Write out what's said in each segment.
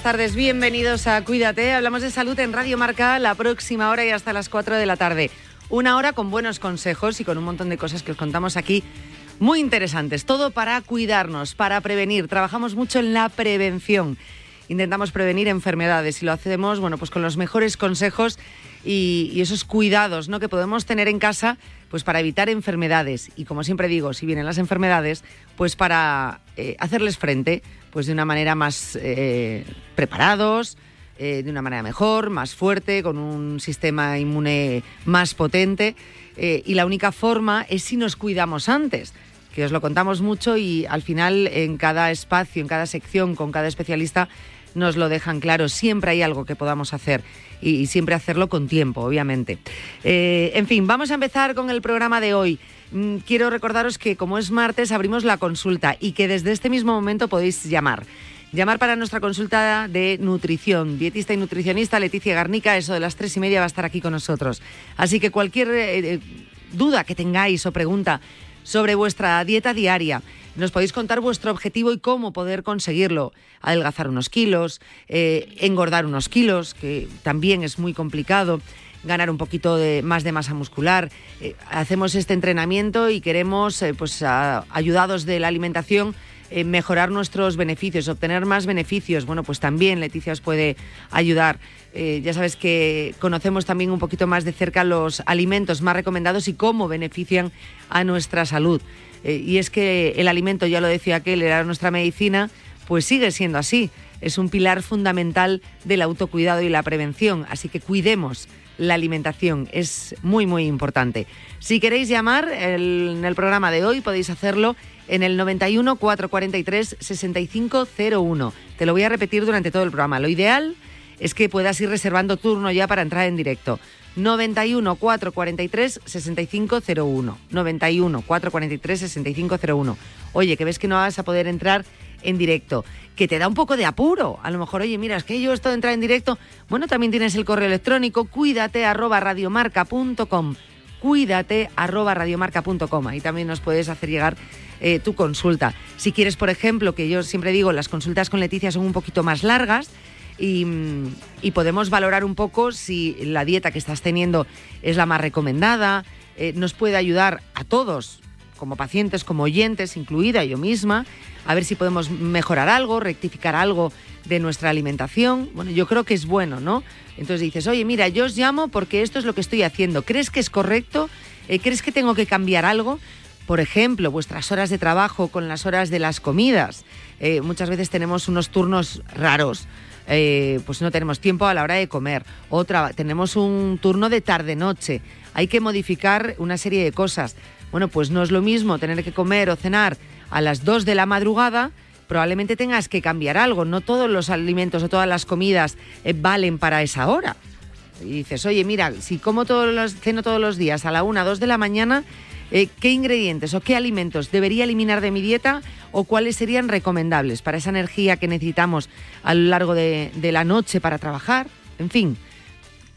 Buenas tardes, bienvenidos a Cuídate. Hablamos de salud en Radio Marca la próxima hora y hasta las 4 de la tarde. Una hora con buenos consejos y con un montón de cosas que os contamos aquí muy interesantes. Todo para cuidarnos, para prevenir. Trabajamos mucho en la prevención. Intentamos prevenir enfermedades y lo hacemos, bueno, pues con los mejores consejos y, y esos cuidados, ¿no? Que podemos tener en casa, pues para evitar enfermedades. Y como siempre digo, si vienen las enfermedades, pues para eh, hacerles frente, pues de una manera más eh, preparados, eh, de una manera mejor, más fuerte, con un sistema inmune más potente. Eh, y la única forma es si nos cuidamos antes que os lo contamos mucho y al final en cada espacio, en cada sección, con cada especialista, nos lo dejan claro. Siempre hay algo que podamos hacer y, siempre hacerlo con tiempo, obviamente. Eh, en fin, vamos a empezar con el programa de hoy. Mm, Quiero recordaros que como es martes abrimos la consulta y que desde este mismo momento podéis llamar. Llamar para nuestra consulta de nutrición. Dietista y nutricionista Leticia Garnica, eso de las tres y media va a estar aquí con nosotros. Así que cualquier eh, eh, duda que tengáis o pregunta sobre vuestra dieta diaria. Nos podéis contar vuestro objetivo y cómo poder conseguirlo. Adelgazar unos kilos, eh, engordar unos kilos, que también es muy complicado, ganar un poquito de, más de masa muscular. Eh, hacemos este entrenamiento y queremos, eh, pues ayudados de la alimentación, mejorar nuestros beneficios, obtener más beneficios. Bueno, pues también Leticia os puede ayudar. Ya sabes que conocemos también un poquito más de cerca los alimentos más recomendados y cómo benefician a nuestra salud. Eh, y es que el alimento, ya lo decía aquel, era nuestra medicina, pues sigue siendo así. Es un pilar fundamental del autocuidado y la prevención. Así que cuidemos la alimentación, es muy, muy importante. Si queréis llamar en el programa de hoy, podéis hacerlo en el 91 443 6501. Te lo voy a repetir durante todo el programa. Lo ideal es que puedas ir reservando turno ya para entrar en directo. 91 443 6501. 91 443 6501. Oye, que ves que no vas a poder entrar en directo, que te da un poco de apuro. A lo mejor, oye, mira, es que yo esto de entrar en directo, bueno, también tienes el correo electrónico, cuídate arroba radiomarca.com. Cuídate arroba radiomarca.com. Ahí también nos puedes hacer llegar eh, tu consulta. Si quieres, por ejemplo, que yo siempre digo, las consultas con Leticia son un poquito más largas, y, podemos valorar un poco si la dieta que estás teniendo es la más recomendada, eh, nos puede ayudar a todos, como pacientes, como oyentes, incluida yo misma, a ver si podemos mejorar algo, rectificar algo de nuestra alimentación. Bueno, yo creo que es bueno, ¿no? Entonces dices, oye, mira, yo os llamo porque esto es lo que estoy haciendo. ¿Crees que es correcto? Eh, ¿Crees que tengo que cambiar algo? Por ejemplo, vuestras horas de trabajo con las horas de las comidas. Eh, muchas veces tenemos unos turnos raros. Eh, pues no tenemos tiempo a la hora de comer. Otra, tenemos un turno de tarde-noche. Hay que modificar una serie de cosas. Bueno, pues no es lo mismo tener que comer o cenar a las 2 de la madrugada. Probablemente tengas que cambiar algo. No todos los alimentos o todas las comidas eh, valen para esa hora. Y dices, oye, mira, si como todos los, ceno todos los días a la 1, 2 de la mañana, eh, ¿qué ingredientes o qué alimentos debería eliminar de mi dieta o cuáles serían recomendables para esa energía que necesitamos a lo largo de, de la noche para trabajar? En fin,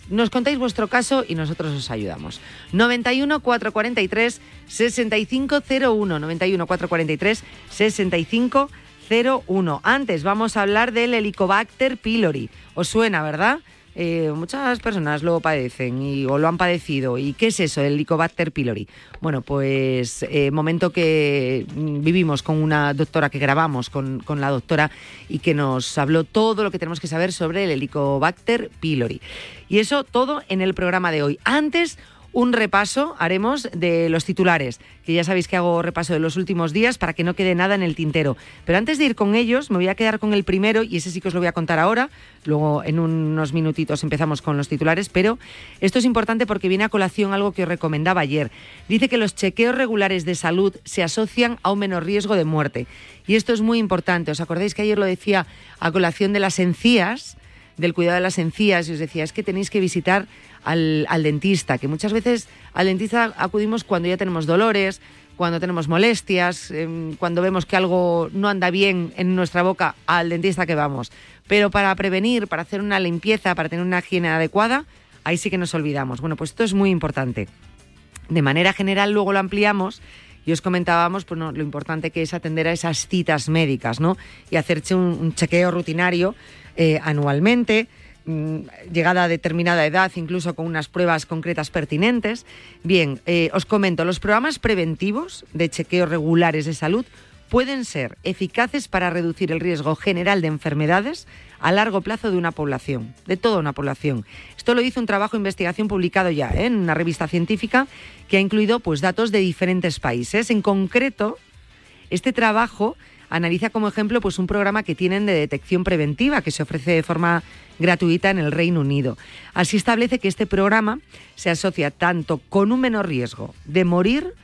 nos contáis vuestro caso y nosotros os ayudamos. 91 443 6501. 91 443 6501. Antes vamos a hablar del Helicobacter pylori. ¿Os suena, verdad? Eh, muchas personas lo padecen y, o lo han padecido. ¿Y qué es eso, el Helicobacter pylori? Bueno, pues eh, momento que vivimos con una doctora que grabamos con, con, la doctora y que nos habló todo lo que tenemos que saber sobre el Helicobacter pylori. Y eso todo en el programa de hoy. Antes, un repaso haremos de los titulares, que ya sabéis que hago repaso de los últimos días para que no quede nada en el tintero. Pero antes de ir con ellos, me voy a quedar con el primero y ese sí que os lo voy a contar ahora. Luego en unos minutitos empezamos con los titulares, pero esto es importante porque viene a colación algo que os recomendaba ayer. Dice que los chequeos regulares de salud se asocian a un menor riesgo de muerte. Y esto es muy importante. ¿Os acordáis que ayer lo decía a colación de las encías? del cuidado de las encías y os decía, es que tenéis que visitar al, dentista, que muchas veces al dentista acudimos cuando ya tenemos dolores, cuando tenemos molestias, em, cuando vemos que algo no anda bien en nuestra boca, al dentista que vamos. Pero para prevenir, para hacer una limpieza, para tener una higiene adecuada, ahí sí que nos olvidamos. Bueno, pues esto es muy importante. De manera general, luego lo ampliamos y os comentábamos pues, lo importante que es atender a esas citas médicas, ¿no? Y hacerse un, chequeo rutinario eh, anualmente llegada a determinada edad, incluso con unas pruebas concretas pertinentes. Bien, eh, os comento, los programas preventivos de chequeos regulares de salud pueden ser eficaces para reducir el riesgo general de enfermedades a largo plazo de una población, de toda una población. Esto lo hizo un trabajo de investigación publicado ya ¿eh? en una revista científica que ha incluido pues, datos de diferentes países. En concreto, este trabajo analiza como ejemplo pues, un programa que tienen de detección preventiva que se ofrece de forma gratuita en el Reino Unido. Así establece que este programa se asocia tanto con un menor riesgo de morir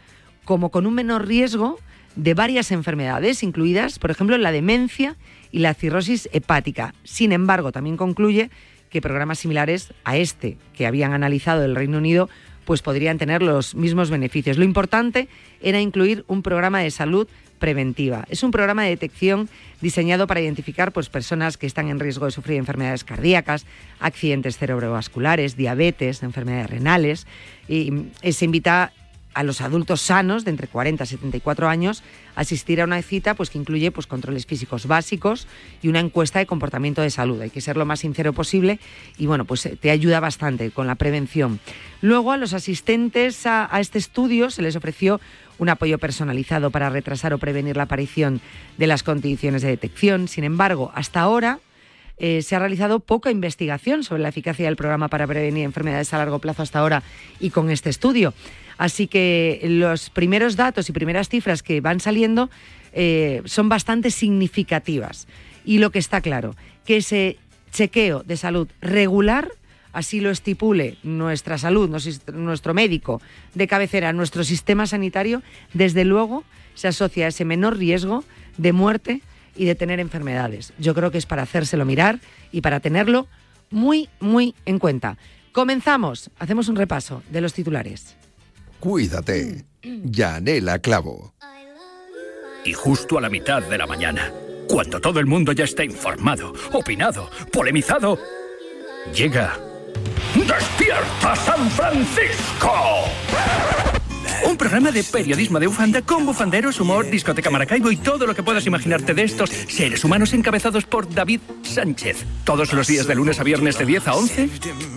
como con un menor riesgo de varias enfermedades, incluidas, por ejemplo, la demencia y la cirrosis hepática. Sin embargo, también concluye que programas similares a este que habían analizado el Reino Unido pues podrían tener los mismos beneficios. Lo importante era incluir un programa de salud preventiva. Es un programa de detección diseñado para identificar pues, personas que están en riesgo de sufrir enfermedades cardíacas, accidentes cerebrovasculares, diabetes, enfermedades renales. Y mm, se invita a los adultos sanos de entre 40 y 74 años asistir a una cita pues, que incluye pues, controles físicos básicos y una encuesta de comportamiento de salud. Hay que ser lo más sincero posible y bueno, pues te ayuda bastante con la prevención. Luego a los asistentes a este estudio se les ofreció un apoyo personalizado para retrasar o prevenir la aparición de las condiciones de detección. Sin embargo, hasta ahora eh, se ha realizado poca investigación sobre la eficacia del programa para prevenir enfermedades a largo plazo hasta ahora y con este estudio. Así que los primeros datos y primeras cifras que van saliendo eh, son bastante significativas. Y lo que está claro, que ese chequeo de salud regular así lo estipule nuestra salud, nuestro médico de cabecera, nuestro sistema sanitario, desde luego se asocia a ese menor riesgo de muerte y de tener enfermedades. Yo creo que es para hacérselo mirar y para tenerlo muy, muy en cuenta. Comenzamos, hacemos un repaso de los titulares. Cuídate, Yanela Clavo. Y justo a la mitad de la mañana, cuando todo el mundo ya está informado, opinado, polemizado, llega ¡Despierta San Francisco! Un programa de periodismo de bufanda con bufanderos, humor, discoteca Maracaibo y todo lo que puedas imaginarte de estos seres humanos encabezados por David Sánchez. Todos los días de lunes a viernes de 10 a 11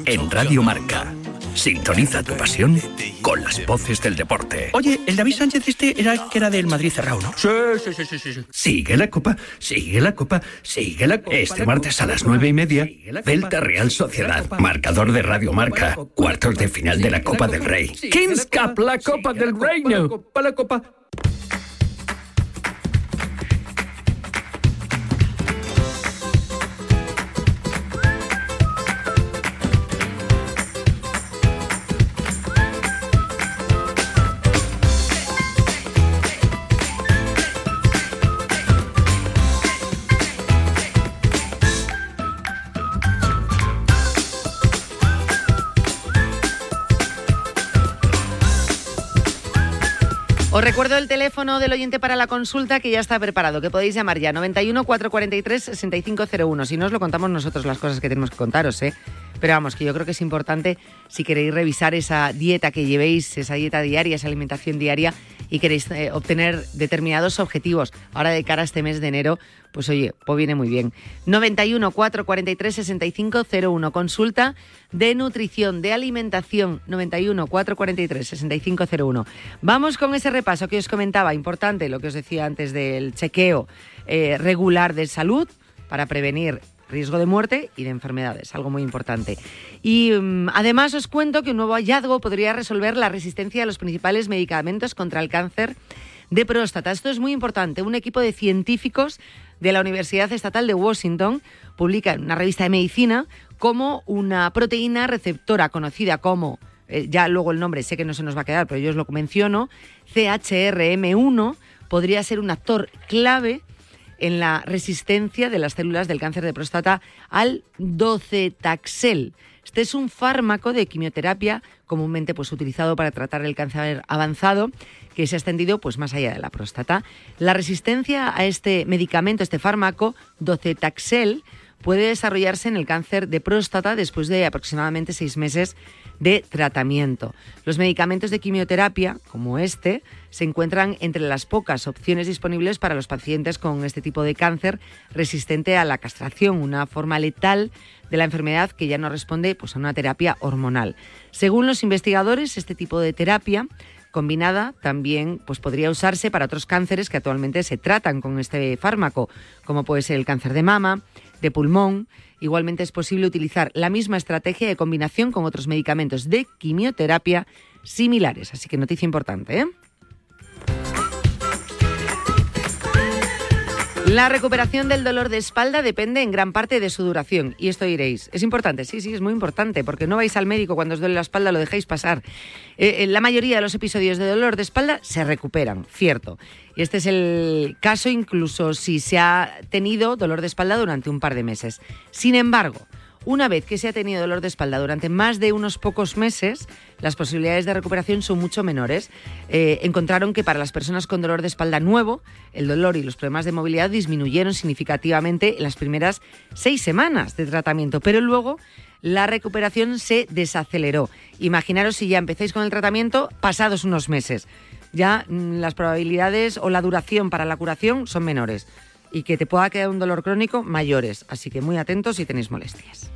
en Radio Marca. Sintoniza tu pasión con las voces del deporte. Oye, el David Sánchez este era que era del Madrid cerrado, ¿no? Sí, sí, sí, sí, sí. Sigue la copa, sigue la copa, sigue la copa. Este martes a las nueve y media, Delta Real Sociedad, marcador de Radio Marca, cuartos de final de la Copa del Rey. Kings Cup, la Copa del Reino. La copa. Recuerdo el teléfono del oyente para la consulta que ya está preparado, que podéis llamar ya 91 443 6501. Si no os lo contamos nosotros las cosas que tenemos que contaros, ¿eh? Pero vamos, que yo creo que es importante si queréis revisar esa dieta que llevéis, esa dieta diaria, esa alimentación diaria y queréis eh, obtener determinados objetivos. Ahora de cara a este mes de enero, pues oye, pues viene muy bien. 91 443 6501. Consulta de nutrición, de alimentación. 91 443 6501. Vamos con ese repaso que os comentaba, importante, lo que os decía antes del chequeo eh, regular de salud para prevenir riesgo de muerte y de enfermedades, algo muy importante. Y mm, además os cuento que un nuevo hallazgo podría resolver la resistencia a los principales medicamentos contra el cáncer de próstata. Esto es muy importante. Un equipo de científicos de la Universidad Estatal de Washington publica en una revista de medicina cómo una proteína receptora conocida como, eh, ya luego el nombre sé que no se nos va a quedar, pero yo os lo menciono, CHRM1, podría ser un actor clave en la resistencia de las células del cáncer de próstata al docetaxel. Este es un fármaco de quimioterapia comúnmente pues, utilizado para tratar el cáncer avanzado que se ha extendido pues, más allá de la próstata. La resistencia a este medicamento, este fármaco, docetaxel, puede desarrollarse en el cáncer de próstata después de aproximadamente seis meses de tratamiento. Los medicamentos de quimioterapia, como este, se encuentran entre las pocas opciones disponibles para los pacientes con este tipo de cáncer resistente a la castración, una forma letal de la enfermedad que ya no responde pues, a una terapia hormonal. Según los investigadores, este tipo de terapia combinada también pues, podría usarse para otros cánceres que actualmente se tratan con este fármaco, como puede ser el cáncer de mama, de pulmón. Igualmente es posible utilizar la misma estrategia de combinación con otros medicamentos de quimioterapia similares. Así que noticia importante, ¿eh? La recuperación del dolor de espalda depende en gran parte de su duración. Y esto diréis, ¿es importante? Sí, sí, es muy importante, porque no vais al médico cuando os duele la espalda, lo dejáis pasar. Eh, eh, la mayoría de los episodios de dolor de espalda se recuperan, cierto. Y este es el caso incluso si se ha tenido dolor de espalda durante un par de meses. Sin embargo, una vez que se ha tenido dolor de espalda durante más de unos pocos meses, las posibilidades de recuperación son mucho menores. Eh, encontraron que para las personas con dolor de espalda nuevo, el dolor y los problemas de movilidad disminuyeron significativamente en las primeras seis semanas de tratamiento, pero luego la recuperación se desaceleró. Imaginaros si ya empezáis con el tratamiento pasados unos meses. Ya mm, las probabilidades o la duración para la curación son menores y que te pueda quedar un dolor crónico mayores. Así que muy atentos si tenéis molestias.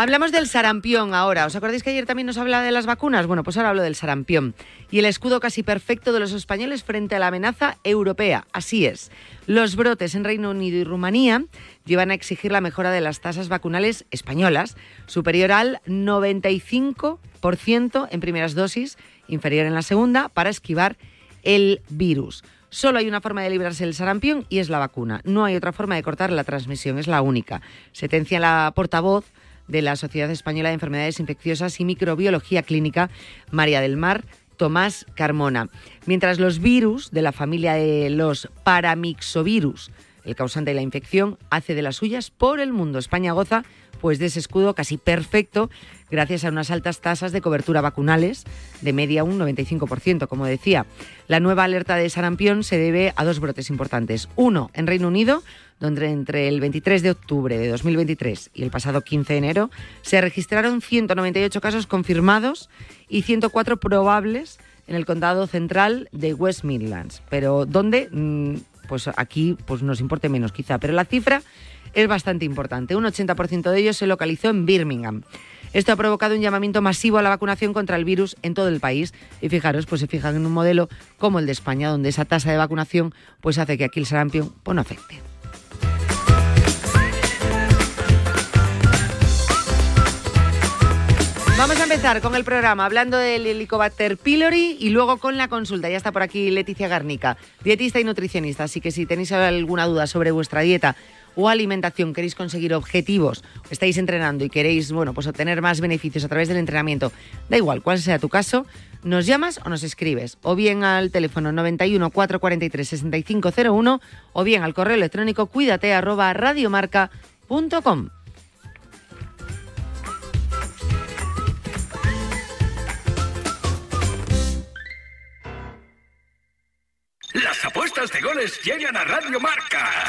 Hablamos del sarampión ahora. ¿Os acordáis que ayer también nos hablaba de las vacunas? Bueno, pues ahora hablo del sarampión. Y el escudo casi perfecto de los españoles frente a la amenaza europea. Así es. Los brotes en Reino Unido y Rumanía llevan a exigir la mejora de las tasas vacunales españolas, superior al 95% en primeras dosis inferior en la segunda, para esquivar el virus. Solo hay una forma de librarse del sarampión y es la vacuna. No hay otra forma de cortar la transmisión, es la única. Sentencia la portavoz de la Sociedad Española de Enfermedades Infecciosas y Microbiología Clínica, María del Mar Tomás Carmona. Mientras los virus de la familia de los paramixovirus, el causante de la infección, hace de las suyas por el mundo. España goza pues de ese escudo casi perfecto gracias a unas altas tasas de cobertura vacunales, de media un 95%, como decía. La nueva alerta de sarampión se debe a dos brotes importantes. Uno, en Reino Unido, donde entre el 23 de octubre de 2023 y el pasado 15 de enero se registraron 198 casos confirmados y 104 probables en el condado central de West Midlands. Pero ¿dónde? Mm, pues aquí pues nos importe menos quizá, pero la cifra es bastante importante. Un 80% de ellos se localizó en Birmingham. Esto ha provocado un llamamiento masivo a la vacunación contra el virus en todo el país. Y fijaros, pues se fijan en un modelo como el de España, donde esa tasa de vacunación pues hace que aquí el sarampión pues, no afecte. Vamos a empezar con el programa hablando del Helicobacter pylori y luego con la consulta. Ya está por aquí Leticia Garnica, dietista y nutricionista. Así que si tenéis alguna duda sobre vuestra dieta o alimentación, queréis conseguir objetivos, estáis entrenando y queréis, bueno, pues obtener más beneficios a través del entrenamiento, da igual cuál sea tu caso, nos llamas o nos escribes, o bien al teléfono 91 443 6501 o bien al correo electrónico cuídate arroba radiomarca.com. Las apuestas de goles llegan a Radio Marca.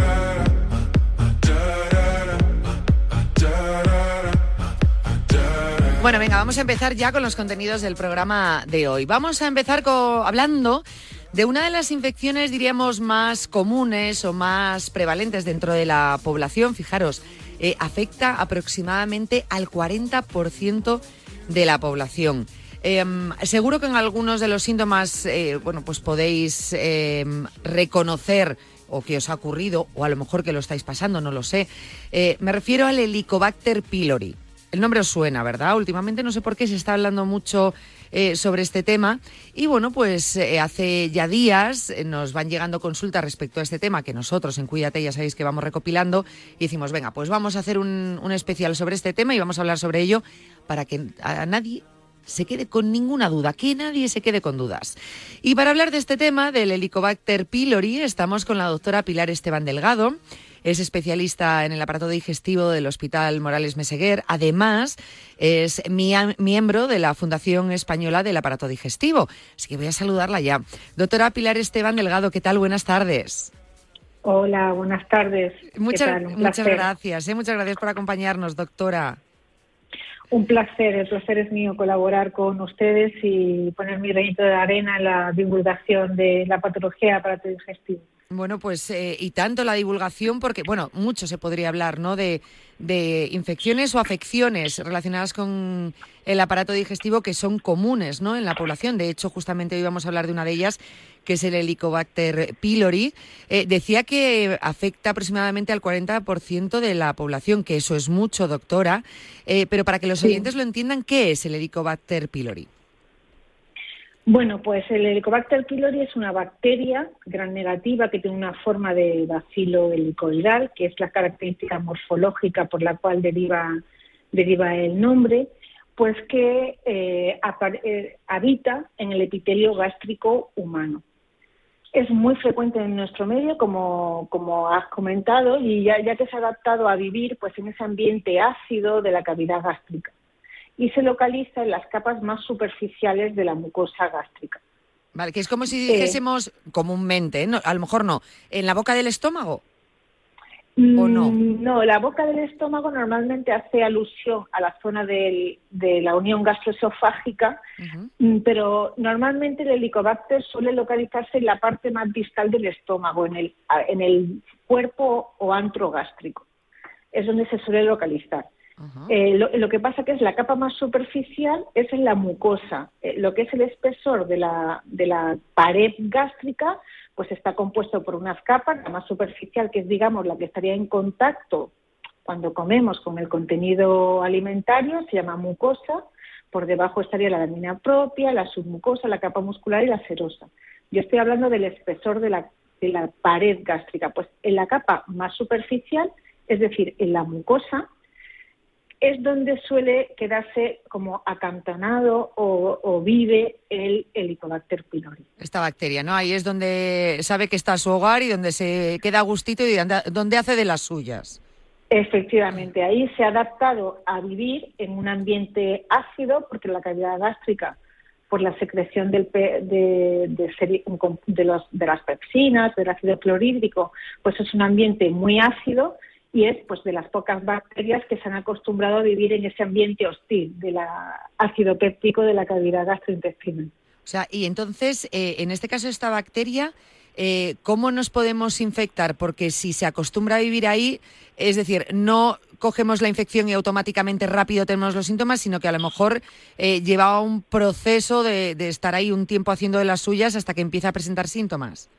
Bueno, venga, vamos a empezar ya con los contenidos del programa de hoy. Vamos a empezar hablando de una de las infecciones, diríamos, más comunes o más prevalentes dentro de la población. Fijaros, eh, afecta aproximadamente al 40% de la población. Em, seguro que en algunos de los síntomas, eh, bueno, pues podéis em, reconocer o que os ha ocurrido, o a lo mejor que lo estáis pasando, no lo sé. Eh, me refiero al Helicobacter pylori. El nombre os suena, ¿verdad? Últimamente no sé por qué se está hablando mucho eh, sobre este tema. Y bueno, pues eh, hace ya días eh, nos van llegando consultas respecto a este tema que nosotros en Cuídate ya sabéis que vamos recopilando y decimos, venga, pues vamos a hacer un, un especial sobre este tema y vamos a hablar sobre ello para que a nadie se quede con ninguna duda, que nadie se quede con dudas. Y para hablar de este tema, del Helicobacter pylori, estamos con la doctora Pilar Esteban Delgado. Es especialista en el aparato digestivo del Hospital Morales Meseguer. Además, es miembro de la Fundación Española del Aparato Digestivo. Así que voy a saludarla ya. Doctora Pilar Esteban Delgado, ¿qué tal? Buenas tardes. Hola, buenas tardes. Muchas, muchas gracias. ¿eh? Muchas gracias por acompañarnos, doctora. Un placer, el placer es mío colaborar con ustedes y poner mi granito de arena en la divulgación de la patología aparato digestivo. Bueno, pues eh, y tanto la divulgación, porque, bueno, mucho se podría hablar, ¿no? De, de, infecciones o afecciones relacionadas con el aparato digestivo que son comunes, ¿no? En la población. De hecho, justamente hoy vamos a hablar de una de ellas, que es el Helicobacter pylori. Eh, decía que afecta aproximadamente al 40% de la población, que eso es mucho, doctora. Eh, pero para que los oyentes lo entiendan, ¿qué es el Helicobacter pylori? Bueno, pues el Helicobacter pylori es una bacteria gran negativa que tiene una forma de bacilo helicoidal, que es la característica morfológica por la cual deriva, deriva el nombre, pues que eh, eh, habita en el epitelio gástrico humano. Es muy frecuente en nuestro medio, como, como has comentado, y ya, ya que se ha adaptado a vivir pues en ese ambiente ácido de la cavidad gástrica y se localiza en las capas más superficiales de la mucosa gástrica. Vale, que es como si dijésemos comúnmente, ¿no? a lo mejor no, en la boca del estómago. ¿O no? Mm, no, la boca del estómago normalmente hace alusión a la zona de la unión gastroesofágica, mm, pero normalmente el helicobacter suele localizarse en la parte más distal del estómago, en el, en el cuerpo o antro gástrico. Es donde se suele localizar. Eh, lo, que pasa que es la capa más superficial es en la mucosa. Eh, lo que es el espesor de la, de la pared gástrica, pues está compuesto por unas capas, la más superficial, que es, digamos, la que estaría en contacto cuando comemos con el contenido alimentario, se llama mucosa. Por debajo estaría la lámina propia, la submucosa, la capa muscular y la serosa. Yo estoy hablando del espesor de la, de la pared gástrica. Pues en la capa más superficial, es decir, en la mucosa, es donde suele quedarse como acantonado o, vive el Helicobacter pylori. Esta bacteria, ¿no? Ahí es donde sabe que está su hogar y donde se queda a gustito y donde hace de las suyas. Efectivamente, ahí se ha adaptado a vivir en un ambiente ácido porque la cavidad gástrica por la secreción del, de, de, los, de las pepsinas, del ácido clorhídrico, pues es un ambiente muy ácido y es pues de las pocas bacterias que se han acostumbrado a vivir en ese ambiente hostil del ácido péptico de la cavidad gastrointestinal. O sea, y entonces, eh, en este caso, esta bacteria, eh, ¿cómo nos podemos infectar? Porque si se acostumbra a vivir ahí, es decir, no cogemos la infección y automáticamente rápido tenemos los síntomas, sino que a lo mejor eh, lleva un proceso de, de estar ahí un tiempo haciendo de las suyas hasta que empieza a presentar síntomas.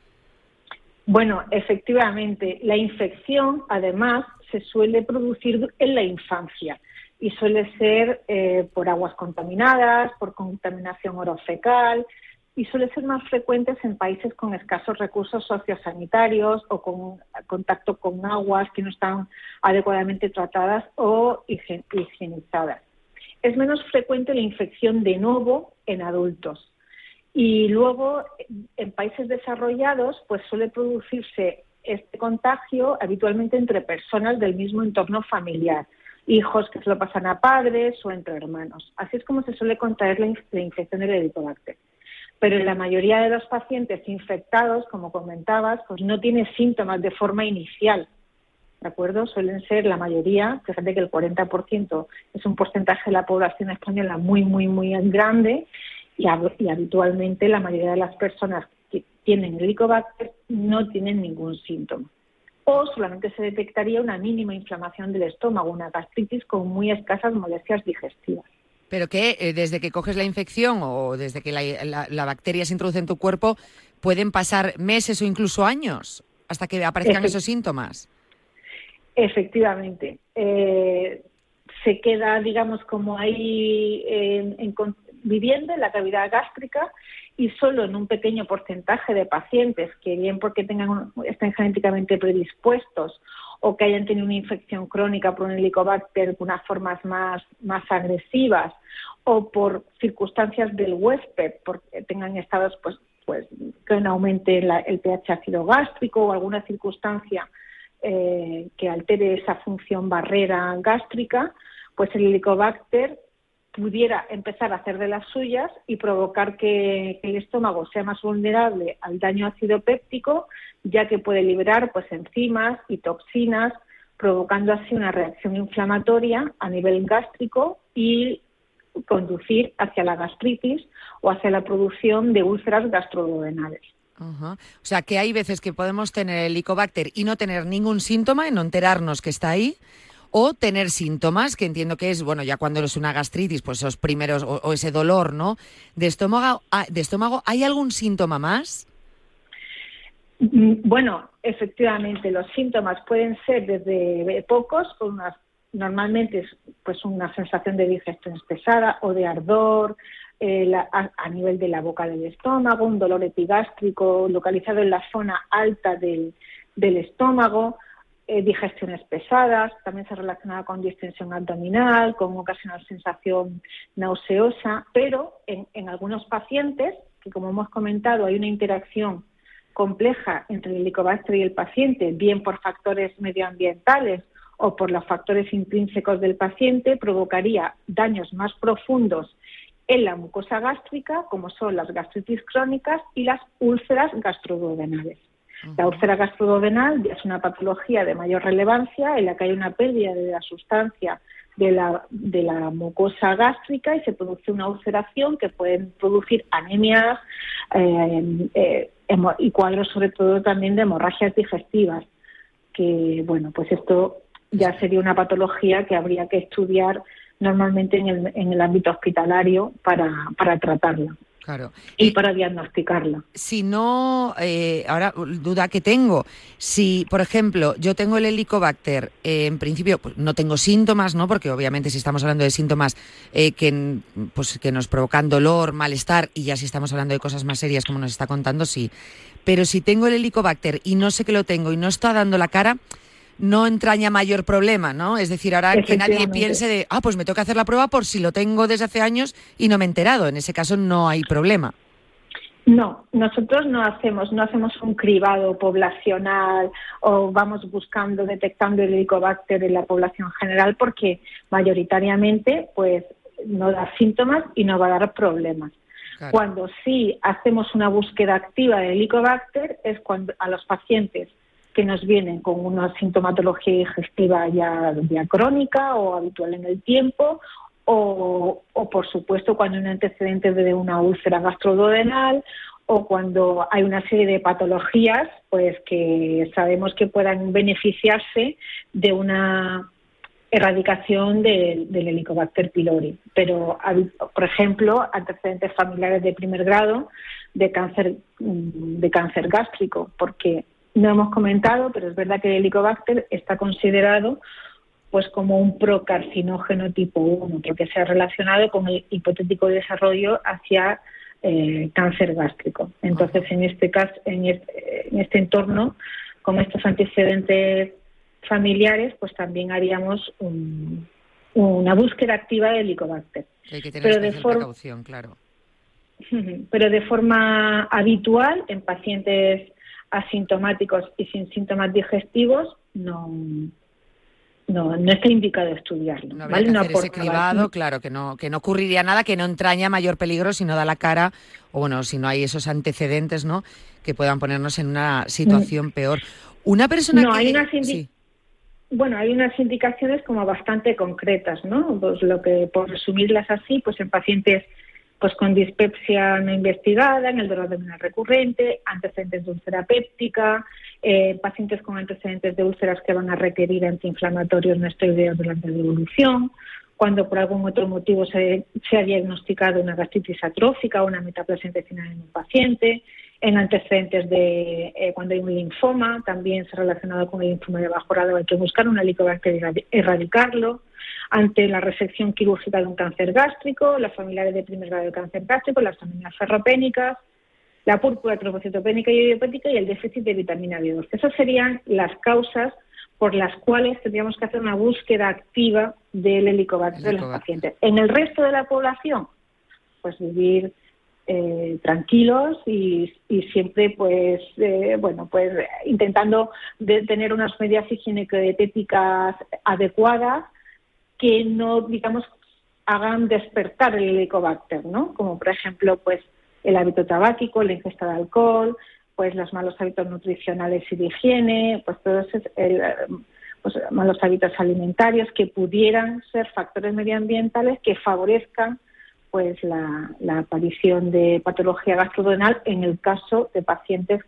Bueno, efectivamente, la infección además se suele producir en la infancia y suele ser eh, por aguas contaminadas, por contaminación orofecal, y suele ser más frecuentes en países con escasos recursos sociosanitarios o con contacto con aguas que no están adecuadamente tratadas o higienizadas. Es menos frecuente la infección de nuevo en adultos. Y luego, en países desarrollados, pues suele producirse este contagio habitualmente entre personas del mismo entorno familiar, hijos que se lo pasan a padres o entre hermanos. Así es como se suele contraer la, infección del helicobacter pero en la mayoría de los pacientes infectados, como comentabas, pues no tiene síntomas de forma inicial. ¿De acuerdo? Suelen ser la mayoría, fíjate que el 40% es un porcentaje de la población española muy, muy, muy grande y, habitualmente la mayoría de las personas que tienen helicobacter no tienen ningún síntoma. O solamente se detectaría una mínima inflamación del estómago, una gastritis con muy escasas molestias digestivas. Pero que eh, desde que coges la infección o desde que la, bacteria se introduce en tu cuerpo, pueden pasar meses o incluso años hasta que aparezcan esos síntomas. Efectivamente. Eh, se queda, digamos, como ahí viviendo en la cavidad gástrica y solo en un pequeño porcentaje de pacientes que bien porque tengan estén genéticamente predispuestos o que hayan tenido una infección crónica por un helicobacter con unas formas más, más agresivas o por circunstancias del huésped, porque tengan estados pues, pues que aumente el pH ácido gástrico o alguna circunstancia eh, que altere esa función barrera gástrica, pues el helicobacter pudiera empezar a hacer de las suyas y provocar que, el estómago sea más vulnerable al daño ácido péptico ya que puede liberar pues enzimas y toxinas, provocando así una reacción inflamatoria a nivel gástrico y conducir hacia la gastritis o hacia la producción de úlceras gastroduodenales. O sea, que hay veces que podemos tener el Helicobacter y no tener ningún síntoma, y no enterarnos que está ahí, o tener síntomas, que entiendo que es, bueno, ya cuando es una gastritis, pues esos primeros, o, o ese dolor, ¿no? De estómago, de estómago, ¿hay algún síntoma más? Mm, bueno, efectivamente, los síntomas pueden ser desde pocos, con normalmente es pues una sensación de digestión espesada o de ardor eh, a, nivel de la boca del estómago, un dolor epigástrico localizado en la zona alta del, estómago, eh, digestiones pesadas, también se relaciona con distensión abdominal, con ocasional sensación nauseosa, pero en, en algunos pacientes, que como hemos comentado hay una interacción compleja entre el helicobacter y el paciente, bien por factores medioambientales o por los factores intrínsecos del paciente, provocaría daños más profundos en la mucosa gástrica, como son las gastritis crónicas y las úlceras gastroduodenales. La úlcera gastroduodenal ya es una patología de mayor relevancia en la que hay una pérdida de la sustancia de la, de la mucosa gástrica y se produce una ulceración que puede producir anemias eh, eh, y cuadros sobre todo también de hemorragias digestivas, que bueno, pues esto ya sería una patología que habría que estudiar normalmente en el, en el ámbito hospitalario para, para tratarla. Claro. Y, para diagnosticarla. Si no, eh, ahora duda que tengo, si por ejemplo yo tengo el helicobacter, eh, en principio pues, no tengo síntomas, ¿no? Porque obviamente si estamos hablando de síntomas eh, que, pues, que nos provocan dolor, malestar, y ya si estamos hablando de cosas más serias como nos está contando, sí. Pero si tengo el helicobacter y no sé que lo tengo y no está dando la cara, no entraña mayor problema, ¿no? Es decir, ahora que nadie piense de, ah, pues me tengo que hacer la prueba por si lo tengo desde hace años y no me he enterado. En ese caso no hay problema. No, nosotros no hacemos, no hacemos un cribado poblacional o vamos buscando, detectando el helicobacter en la población general porque mayoritariamente pues no da síntomas y no va a dar problemas. Cuando sí hacemos una búsqueda activa de helicobacter es cuando a los pacientes que nos vienen con una sintomatología digestiva ya, ya crónica o habitual en el tiempo, o, por supuesto cuando hay un antecedente de una úlcera gastroduodenal o cuando hay una serie de patologías pues que sabemos que puedan beneficiarse de una erradicación del Helicobacter pylori. Pero, por ejemplo, antecedentes familiares de primer grado de cáncer, de cáncer gástrico, porque no hemos comentado, pero es verdad que el Helicobacter está considerado pues como un procarcinógeno tipo 1, porque se ha relacionado con el hipotético desarrollo hacia eh, cáncer gástrico. Entonces, en este caso, en este, en este entorno, con estos antecedentes familiares, pues también haríamos una búsqueda activa del Helicobacter. Hay que tener pero de precaución, claro. Pero de forma habitual, en pacientes asintomáticos y sin síntomas digestivos, no, no, no está indicado estudiarlo. No ¿vale? ese cribado, claro, que no, que no ocurriría nada, que no entraña mayor peligro si no da la cara, o bueno, si no hay esos antecedentes, ¿no? Que puedan ponernos en una situación peor. Una persona no, Hay unas Bueno, hay unas indicaciones como bastante concretas, ¿no? Pues lo que, por resumirlas así, pues en pacientes pues con dispepsia no investigada, en el dolor abdominal recurrente, antecedentes de úlcera péptica, eh, pacientes con antecedentes de úlceras que van a requerir antiinflamatorios no esteroideos durante la evolución, cuando por algún otro motivo se, ha diagnosticado una gastritis atrófica o una metaplasia intestinal en un paciente, en antecedentes de eh, cuando hay un linfoma, también se ha relacionado con el linfoma de bajo grado, hay que buscar una helicobacter y erradicarlo. Ante la resección quirúrgica de un cáncer gástrico, las familiares de primer grado de cáncer gástrico, las familias ferropénicas, la púrpura trombocitopénica y idiopática y el déficit de vitamina B2. Esas serían las causas por las cuales tendríamos que hacer una búsqueda activa del helicobacter de los pacientes. En el resto de la población, pues vivir eh, tranquilos y, siempre pues eh, bueno pues intentando tener unas medidas higiénico-dietéticas adecuadas que no digamos hagan despertar el helicobacter no como por ejemplo pues el hábito tabáquico, la ingesta de alcohol, pues los malos hábitos nutricionales y de higiene, pues todos el, pues, malos hábitos alimentarios que pudieran ser factores medioambientales que favorezcan pues la, aparición de patología gastrodenal en el caso de pacientes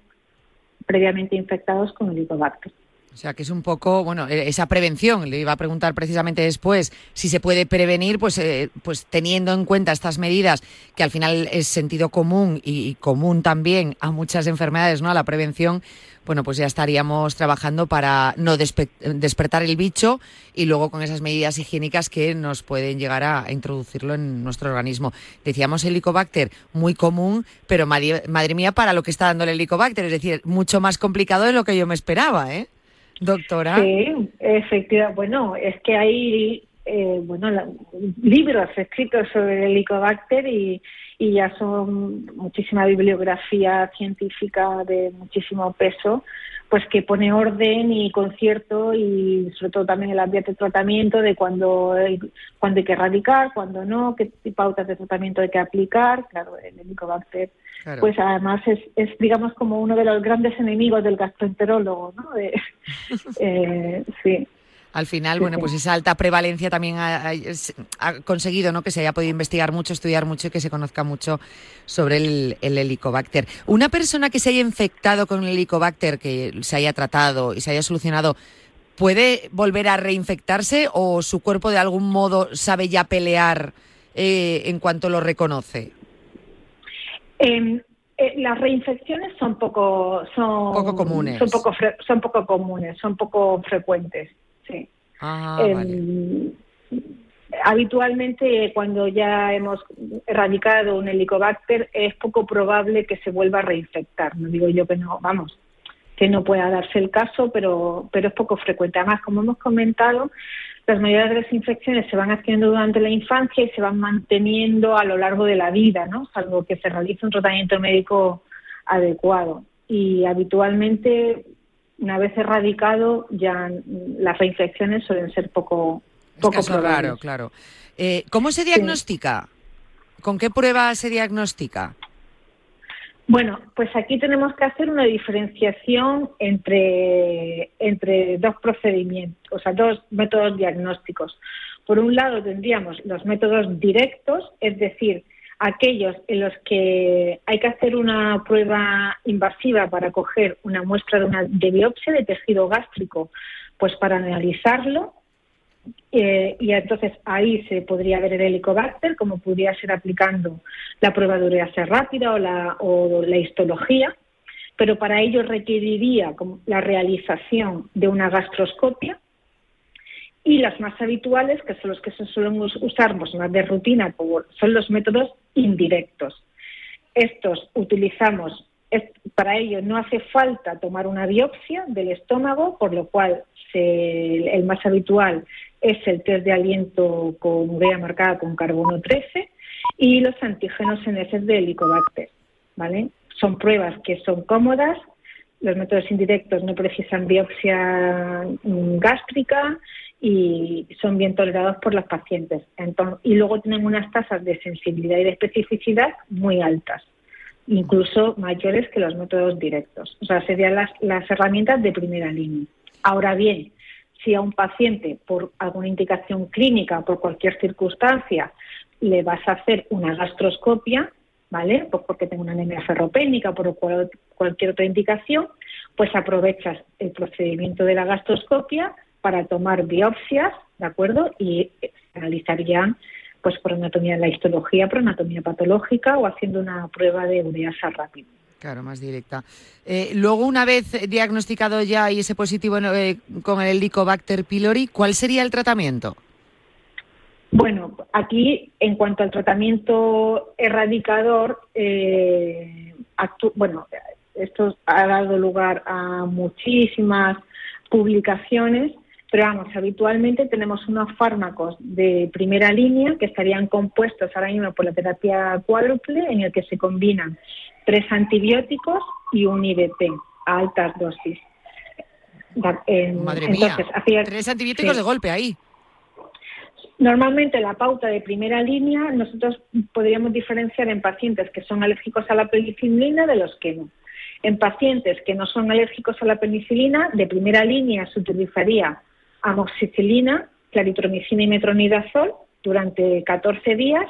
previamente infectados con helicobacter. O sea, que es un poco, bueno, e-, esa prevención. Le iba a preguntar precisamente después si se puede prevenir, pues, eh, pues teniendo en cuenta estas medidas, que al final es sentido común y, común también a muchas enfermedades, ¿no? A la prevención, bueno, pues ya estaríamos trabajando para no despertar el bicho y luego con esas medidas higiénicas que nos pueden llegar a, introducirlo en nuestro organismo. Decíamos helicobacter, muy común, pero madre, madre mía, para lo que está dando el helicobacter, es decir, mucho más complicado de lo que yo me esperaba, ¿eh? Doctora. Sí, efectivamente. Bueno, es que hay eh, bueno libros escritos sobre el Helicobacter y, y ya son muchísima bibliografía científica de muchísimo peso pues que pone orden y concierto y sobre todo también el ambiente de tratamiento de cuando hay, cuando hay que erradicar, cuando no, qué pautas de tratamiento hay que aplicar. Claro, el Helicobacter, pues además es, es, digamos, como uno de los grandes enemigos del gastroenterólogo, ¿no? eh, sí. Al final, bueno, pues esa alta prevalencia también ha, conseguido ¿no? que se haya podido investigar mucho, estudiar mucho y que se conozca mucho sobre el, helicobacter. Una persona que se haya infectado con el helicobacter, que se haya tratado y se haya solucionado, ¿puede volver a reinfectarse o su cuerpo de algún modo sabe ya pelear eh, en cuanto lo reconoce? Em, eh, las reinfecciones son poco son poco comunes son poco son poco comunes son poco frecuentes sí. Ah, em, habitualmente cuando ya hemos erradicado un helicobacter es poco probable que se vuelva a reinfectar. No digo yo que no, vamos, que no pueda darse el caso, pero, pero es poco frecuente. Además, como hemos comentado, las mayoría de las infecciones se van haciendo durante la infancia y se van manteniendo a lo largo de la vida, ¿no? Salvo que se realice un tratamiento médico adecuado. Y habitualmente una vez erradicado, ya las reinfecciones suelen ser poco, poco Claro, claro. Eh, ¿Cómo se diagnostica? ¿Con qué prueba se diagnostica? Bueno, pues aquí tenemos que hacer una diferenciación entre, entre dos procedimientos, o sea, dos métodos diagnósticos. Por un lado tendríamos los métodos directos, es decir, aquellos en los que hay que hacer una prueba invasiva para coger una muestra de, una, de biopsia de tejido gástrico, pues para analizarlo. Eh, y entonces ahí se podría ver el helicobacter, como podría ser aplicando la prueba de urease rápida o la, o la histología, pero para ello requeriría la realización de una gastroscopia y las más habituales, que son los que se suelen usar más de rutina, son los métodos indirectos. estos utilizamos, para ello no hace falta tomar una biopsia del estómago, por lo cual el más habitual es el test de aliento con urea marcada con carbono 13 y los antígenos en heces de Helicobacter. ¿vale? Son pruebas que son cómodas, los métodos indirectos no precisan biopsia mm, gástrica y son bien tolerados por los pacientes. y luego tienen unas tasas de sensibilidad y de especificidad muy altas, incluso mayores que los métodos directos. O sea, serían las, las herramientas de primera línea. Ahora bien, si a un paciente, por alguna indicación clínica, por cualquier circunstancia, le vas a hacer una gastroscopia, ¿vale? Pues porque tengo una anemia ferropénica por cualquier otra indicación, pues aprovechas el procedimiento de la gastroscopia para tomar biopsias, ¿de acuerdo? Y analizarían pues por anatomía de la histología, por anatomía patológica o haciendo una prueba de ureasa rápida. Claro, más directa. Eh, luego, una vez diagnosticado ya y ese positivo eh, con el Helicobacter pylori, ¿cuál sería el tratamiento? Bueno, aquí en cuanto al tratamiento erradicador, eh, bueno, esto ha dado lugar a muchísimas publicaciones, pero vamos, habitualmente tenemos unos fármacos de primera línea que estarían compuestos ahora mismo por la terapia cuádruple, en el que se combinan tres antibióticos y un IBP a altas dosis. Madre mía, tres antibióticos de golpe ahí. Normalmente la pauta de primera línea nosotros podríamos diferenciar en pacientes que son alérgicos a la penicilina de los que no. En pacientes que no son alérgicos a la penicilina, de primera línea se utilizaría amoxicilina, claritromicina y metronidazol durante 14 días,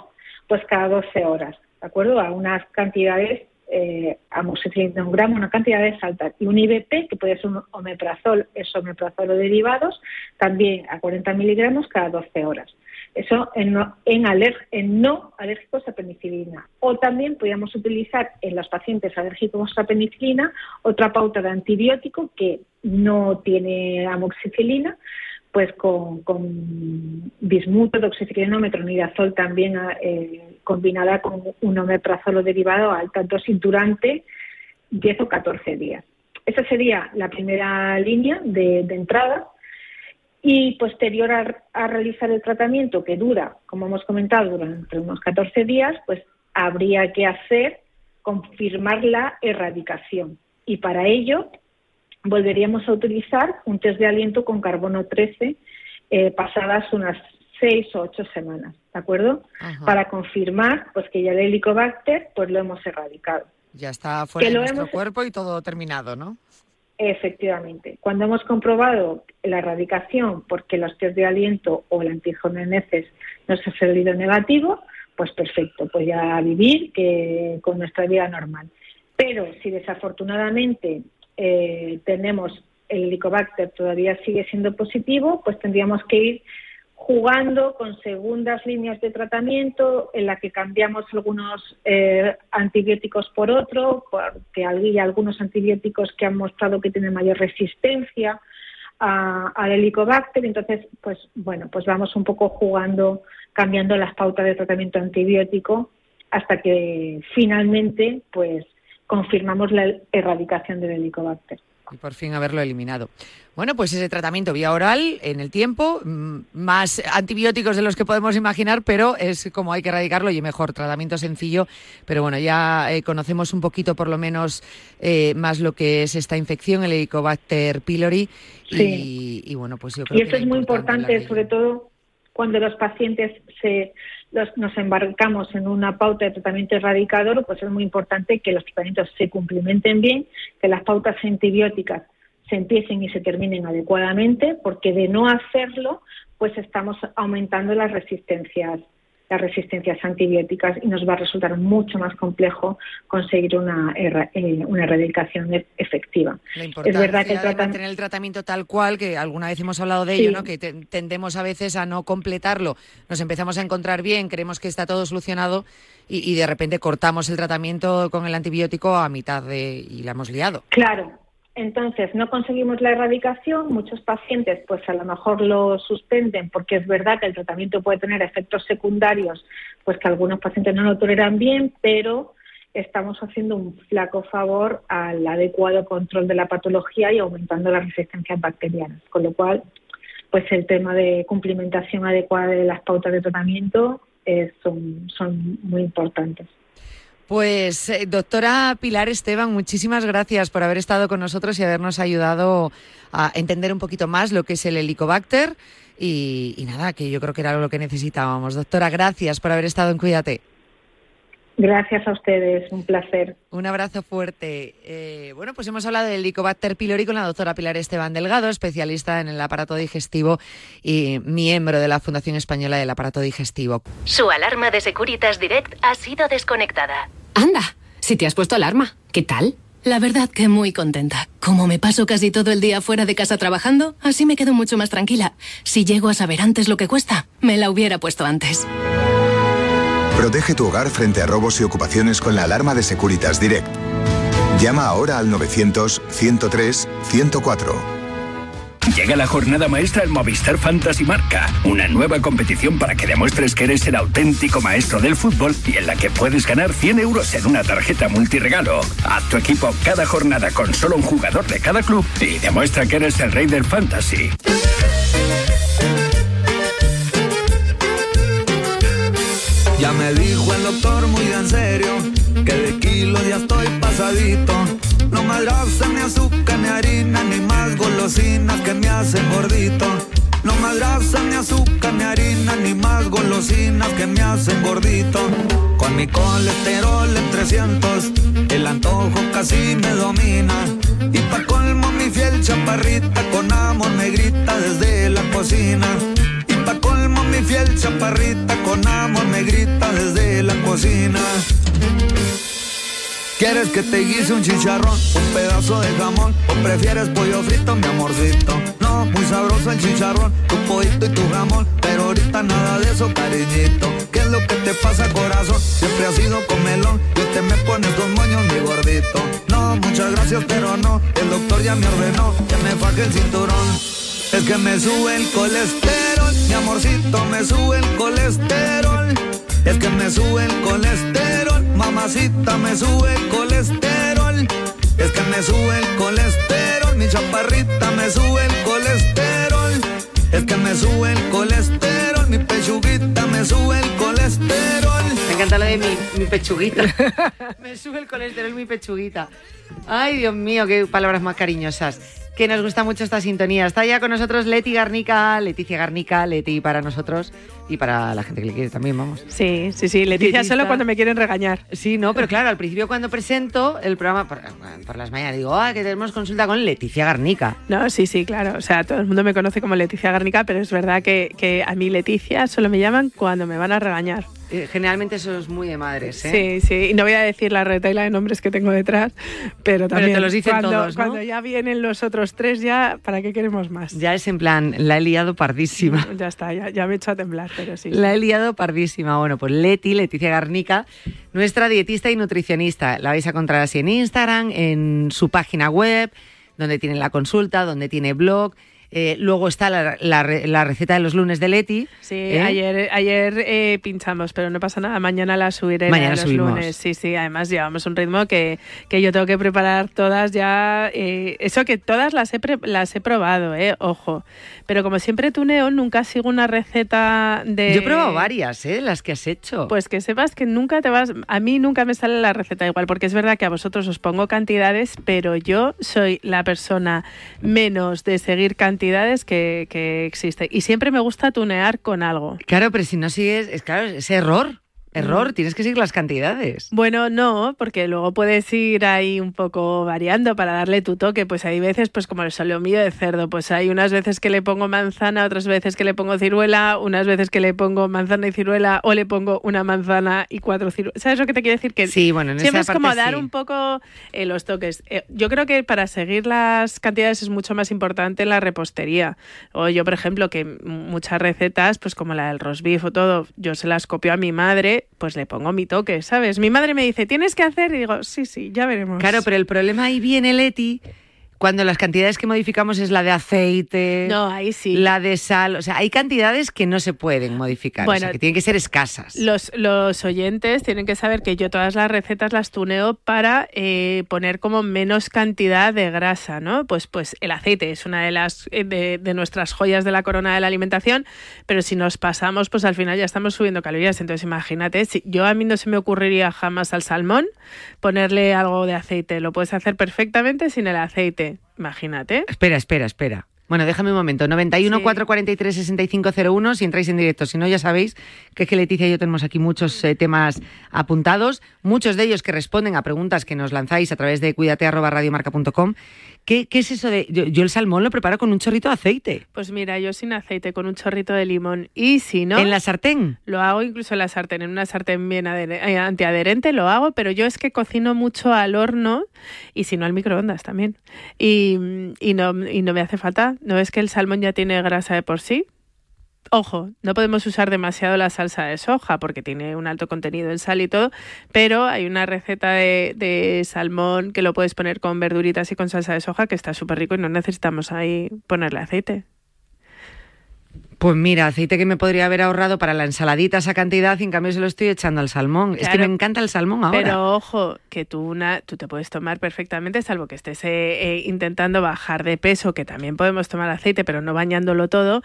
pues cada 12 horas, ¿de acuerdo? A unas cantidades eh, amoxicilina un gramo, una cantidad de altas, y un IBP, que puede ser un omeprazol, es omeprazol o derivados, también a 40 miligramos cada 12 horas. Eso en no, en, en no alérgicos a penicilina. O también podríamos utilizar en los pacientes alérgicos a penicilina otra pauta de antibiótico que no tiene amoxicilina, pues con, con bismuto, doxicilina, metronidazol también eh, combinada con un omeprazolo derivado a alta dosis durante 10 o 14 días. Esa sería la primera línea de, entrada y posterior a, realizar el tratamiento que dura, como hemos comentado, durante unos 14 días, pues habría que hacer confirmar la erradicación. Y para ello volveríamos a utilizar un test de aliento con carbono 13 eh, pasadas unas seis o ocho semanas, ¿de acuerdo? Para confirmar pues que ya el helicobacter pues lo hemos erradicado. Ya está fuera de nuestro cuerpo y todo terminado, ¿no? Efectivamente. Cuando hemos comprobado la erradicación porque los test de aliento o el antígeno en heces nos ha salido negativo, pues perfecto, pues ya vivir que con nuestra vida normal. Pero si desafortunadamente eh, tenemos el Helicobacter todavía sigue siendo positivo, pues tendríamos que ir jugando con segundas líneas de tratamiento en la que cambiamos algunos eh, antibióticos por otro, porque hay algunos antibióticos que han mostrado que tienen mayor resistencia al helicobacter, entonces pues bueno, pues vamos un poco jugando, cambiando las pautas de tratamiento antibiótico hasta que finalmente pues confirmamos la erradicación del helicobacter. Y por fin haberlo eliminado. Bueno, pues ese tratamiento vía oral en el tiempo, mm, más antibióticos de los que podemos imaginar, pero es como hay que erradicarlo y mejor, tratamiento sencillo. Pero bueno, ya eh, conocemos un poquito por lo menos eh, más lo que es esta infección, el Helicobacter pylori. Y, bueno, pues yo creo y eso es muy importante, sobre todo cuando los pacientes se nos embarcamos en una pauta de tratamiento erradicador, pues es muy importante que los tratamientos se cumplimenten bien, que las pautas antibióticas se empiecen y se terminen adecuadamente, porque de no hacerlo, pues estamos aumentando las resistencias las resistencias antibióticas y nos va a resultar mucho más complejo conseguir una, eh, una erradicación e-, efectiva. es verdad que el tratamiento... mantener el tratamiento tal cual, que alguna vez hemos hablado de ello, ¿no? que tendemos a veces a no completarlo, nos empezamos a encontrar bien, creemos que está todo solucionado y, y de repente cortamos el tratamiento con el antibiótico a mitad de y la hemos liado. Claro, entonces, no conseguimos la erradicación, muchos pacientes pues a lo mejor lo suspenden porque es verdad que el tratamiento puede tener efectos secundarios, pues que algunos pacientes no lo toleran bien, pero estamos haciendo un flaco favor al adecuado control de la patología y aumentando las resistencias bacterianas. Con lo cual, pues el tema de cumplimentación adecuada de las pautas de tratamiento eh, son, son muy importantes. Pues eh, doctora Pilar Esteban, muchísimas gracias por haber estado con nosotros y habernos ayudado a entender un poquito más lo que es el helicobacter y, y nada, que yo creo que era lo que necesitábamos. Doctora, gracias por haber estado en Cuídate. Gracias a ustedes, un placer. Un abrazo fuerte. Eh, bueno, pues hemos hablado del Helicobacter pylori con la doctora Pilar Esteban Delgado, especialista en el aparato digestivo y miembro de la Fundación Española del Aparato Digestivo. Su alarma de Securitas Direct ha sido desconectada. Anda, si te has puesto alarma, ¿qué tal? La verdad que muy contenta. Como me paso casi todo el día fuera de casa trabajando, así me quedo mucho más tranquila. Si llego a saber antes lo que cuesta, me la hubiera puesto antes. Protege tu hogar frente a robos y ocupaciones con la alarma de Securitas Direct. Llama ahora al 900-103-104. Llega la jornada maestra del Movistar Fantasy Marca, una nueva competición para que demuestres que eres el auténtico maestro del fútbol y en la que puedes ganar 100 euros en una tarjeta multiregalo. Haz tu equipo cada jornada con solo un jugador de cada club y demuestra que eres el rey del fantasy. Ya me dijo el doctor muy en serio que de kilos ya estoy pasadito. No más grasa, ni azúcar, ni harina, ni más golosinas que me hacen gordito. No más grasa, ni azúcar, ni harina, ni más golosinas que me hacen gordito. Con mi colesterol en 300, el antojo casi me domina. Y pa' colmo mi fiel chaparrita con amor me grita desde la cocina. Pa' colmo mi fiel chaparrita con amor me grita desde la cocina. ¿Quieres que te guise un chicharrón, un pedazo de jamón o prefieres pollo frito, mi amorcito? No, muy sabroso el chicharrón, tu pollito y tu jamón, pero ahorita nada de eso, cariñito. ¿Qué es lo que te pasa, corazón? Siempre has sido comelón y te me pones dos moños, mi gordito. No, muchas gracias, pero no, el doctor ya me ordenó que me faje el cinturón. Es que me sube el colesterol, mi amorcito, me sube el colesterol. Es que me sube el colesterol, mamacita, me sube el colesterol. Es que me sube el colesterol, mi chaparrita, me sube el colesterol. Es que me sube el colesterol, mi pechuguita, me sube el colesterol. Me encanta lo de mi, mi pechuguita. me sube el colesterol mi pechuguita. Ay, Dios mío, qué palabras más cariñosas. Que nos gusta mucho esta sintonía. Está ya con nosotros Leti Garnica, Leticia Garnica, Leti para nosotros y para la gente que le quiere también, vamos. Sí, sí, sí. Leticia Dietista. solo cuando me quieren regañar. Sí, no, pero claro, al principio cuando presento el programa por, por las mañanas digo, ah, que tenemos consulta con Leticia Garnica. No, sí, sí, claro. O sea, todo el mundo me conoce como Leticia Garnica, pero es verdad que, que a mí Leticia solo me llaman cuando me van a regañar. Eh, generalmente eso es muy de madres, ¿eh? Sí, sí. Y no voy a decir la retaila de nombres que tengo detrás, pero también. te los dicen cuando, todos, ¿no? Cuando ya vienen los otros tres, ya, ¿para qué queremos más? Ya es en plan, la he liado pardísima. Ya está, ya, ya me he hecho a temblar, pero sí. La he liado pardísima. Bueno, pues Leti, Leticia Garnica, nuestra dietista y nutricionista. La vais a encontrar así en Instagram, en su página web, donde tiene la consulta, donde tiene blog. Eh, luego está la, la la receta de los lunes de Leti. Sí, ¿eh? ayer, ayer eh, pinchamos, pero no pasa nada. Mañana la subiré Mañana los subimos. lunes. Sí, sí, además llevamos un ritmo que, que yo tengo que preparar todas ya. eh, eso que todas las he, pre- las he probado, eh, ojo. Pero como siempre tuneo, nunca sigo una receta de... Yo he probado varias, ¿eh? Las que has hecho. Pues que sepas que nunca te vas. A mí nunca me sale la receta igual, porque es verdad que a vosotros os pongo cantidades, pero yo soy la persona menos de seguir cantidades que, que existe. Y siempre me gusta tunear con algo. Claro, pero si no sigues, es claro, es error. Error, Mm. tienes que seguir las cantidades. Bueno, no, porque luego puedes ir ahí un poco variando para darle tu toque. Pues hay veces, pues como el solomillo de cerdo, pues hay unas veces que le pongo manzana, otras veces que le pongo ciruela, unas veces que le pongo manzana y ciruela, o le pongo una manzana y cuatro ciruelas. ¿Sabes lo que te quiero decir? Que Sí, bueno, en siempre esa es como parte dar sí. un poco eh, los toques. Eh, yo creo que para seguir las cantidades es mucho más importante la repostería. O yo, por ejemplo, que muchas recetas, pues como la del roast beef o todo, yo se las copio a mi madre, pues le pongo mi toque, ¿sabes? Mi madre me dice, tienes que hacer, y digo, sí, sí, ya veremos. Claro, pero el problema ahí viene, Leti, cuando las cantidades que modificamos es la de aceite, no, ahí sí. la de sal, o sea, hay cantidades que no se pueden modificar, Bueno, o sea, que tienen que ser escasas. Los, los oyentes tienen que saber que yo todas las recetas las tuneo para eh, poner como menos cantidad de grasa, ¿no? Pues, pues el aceite es una de las eh, de, de nuestras joyas de la corona de la alimentación, pero si nos pasamos, pues al final ya estamos subiendo calorías. Entonces imagínate, si yo a mí no se me ocurriría jamás al salmón ponerle algo de aceite. Lo puedes hacer perfectamente sin el aceite. Imagínate. Espera, espera, espera. Bueno, déjame un momento. 91 Sí. 443 6501 si entráis en directo. Si no, ya sabéis que es que Leticia y yo tenemos aquí muchos eh, temas apuntados, muchos de ellos que responden a preguntas que nos lanzáis a través de cuidate@radiomarca.com. ¿Qué, ¿Qué es eso de...? Yo, yo el salmón lo preparo con un chorrito de aceite. Pues mira, yo sin aceite, con un chorrito de limón. Y si no... ¿En la sartén? Lo hago incluso en la sartén, en una sartén bien eh, antiadherente lo hago, pero yo es que cocino mucho al horno y si no al microondas también. Y, y no, y no me hace falta. ¿No es que el salmón ya tiene grasa de por sí? Ojo, no podemos usar demasiado la salsa de soja porque tiene un alto contenido en sal y todo, pero hay una receta de, de salmón que lo puedes poner con verduritas y con salsa de soja que está súper rico y no necesitamos ahí ponerle aceite. Pues mira, aceite que me podría haber ahorrado para la ensaladita esa cantidad y en cambio se lo estoy echando al salmón. Es que me encanta el salmón ahora. Pero ojo, que tú, una, tú te puedes tomar perfectamente, salvo que estés eh, eh, intentando bajar de peso, que también podemos tomar aceite, pero no bañándolo todo,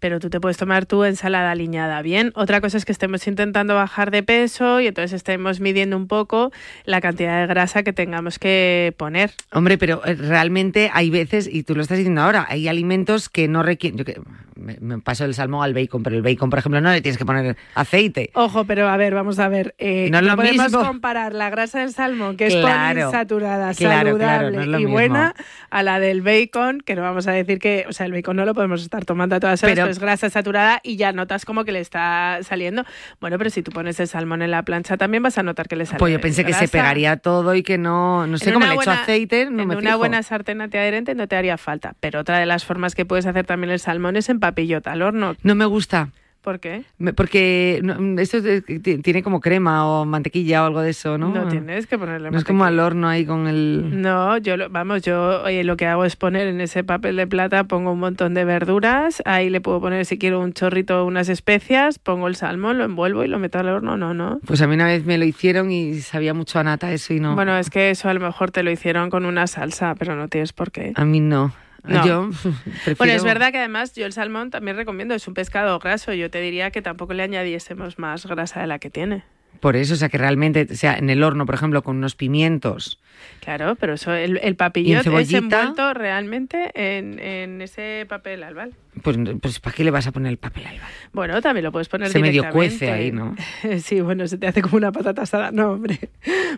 pero tú te puedes tomar tu ensalada aliñada bien. Otra cosa es que estemos intentando bajar de peso y entonces estemos midiendo un poco la cantidad de grasa que tengamos que poner. Hombre, pero eh, realmente hay veces, y tú lo estás diciendo ahora, hay alimentos que no requieren. Yo que me, me paso el salmón al bacon, pero el bacon, por ejemplo, no le tienes que poner aceite. Ojo, pero a ver, vamos a ver. eh, No es lo podemos mismo. comparar la grasa del salmón, que es poliinsaturada, Claro, claro, saludable no y mismo. buena, a la del bacon, que no vamos a decir que, o sea, el bacon no lo podemos estar tomando a todas horas, Pero- es grasa saturada y ya notas como que le está saliendo. Bueno, pero si tú pones el salmón en la plancha también vas a notar que le sale Pues yo pensé que se pegaría todo y que no, no sé, cómo le echo aceite, no en me una fijo. buena sartén antiadherente no te haría falta. Pero otra de las formas que puedes hacer también el salmón es en papillota al horno. No me gusta. ¿Por qué? Porque no, esto es de- ti- tiene como crema o mantequilla o algo de eso, ¿no? No, tienes que ponerle No es como al horno ahí con el... No, yo lo- vamos, yo oye, lo que hago es poner en ese papel de plata, pongo un montón de verduras, ahí le puedo poner si quiero un chorrito, unas especias, pongo el salmón, lo envuelvo y lo meto al horno, no, no. Pues a mí una vez me lo hicieron y sabía mucho a nata eso y no. Bueno, es que eso a lo mejor te lo hicieron con una salsa, pero no tienes por qué. A mí no. No. Yo prefiero... Bueno, es verdad que además yo el salmón también recomiendo, es un pescado graso, yo te diría que tampoco le añadiésemos más grasa de la que tiene. Por eso, o sea, que realmente, o sea, en el horno, por ejemplo, con unos pimientos. Claro, pero eso, el, el ¿Y papillote en es envuelto realmente en, en ese papel albal. Pues, pues ¿para qué le vas a poner el papel albal? Bueno, también lo puedes poner Se medio cuece ahí, ¿no? Sí, bueno, se te hace como una patata asada. No, hombre.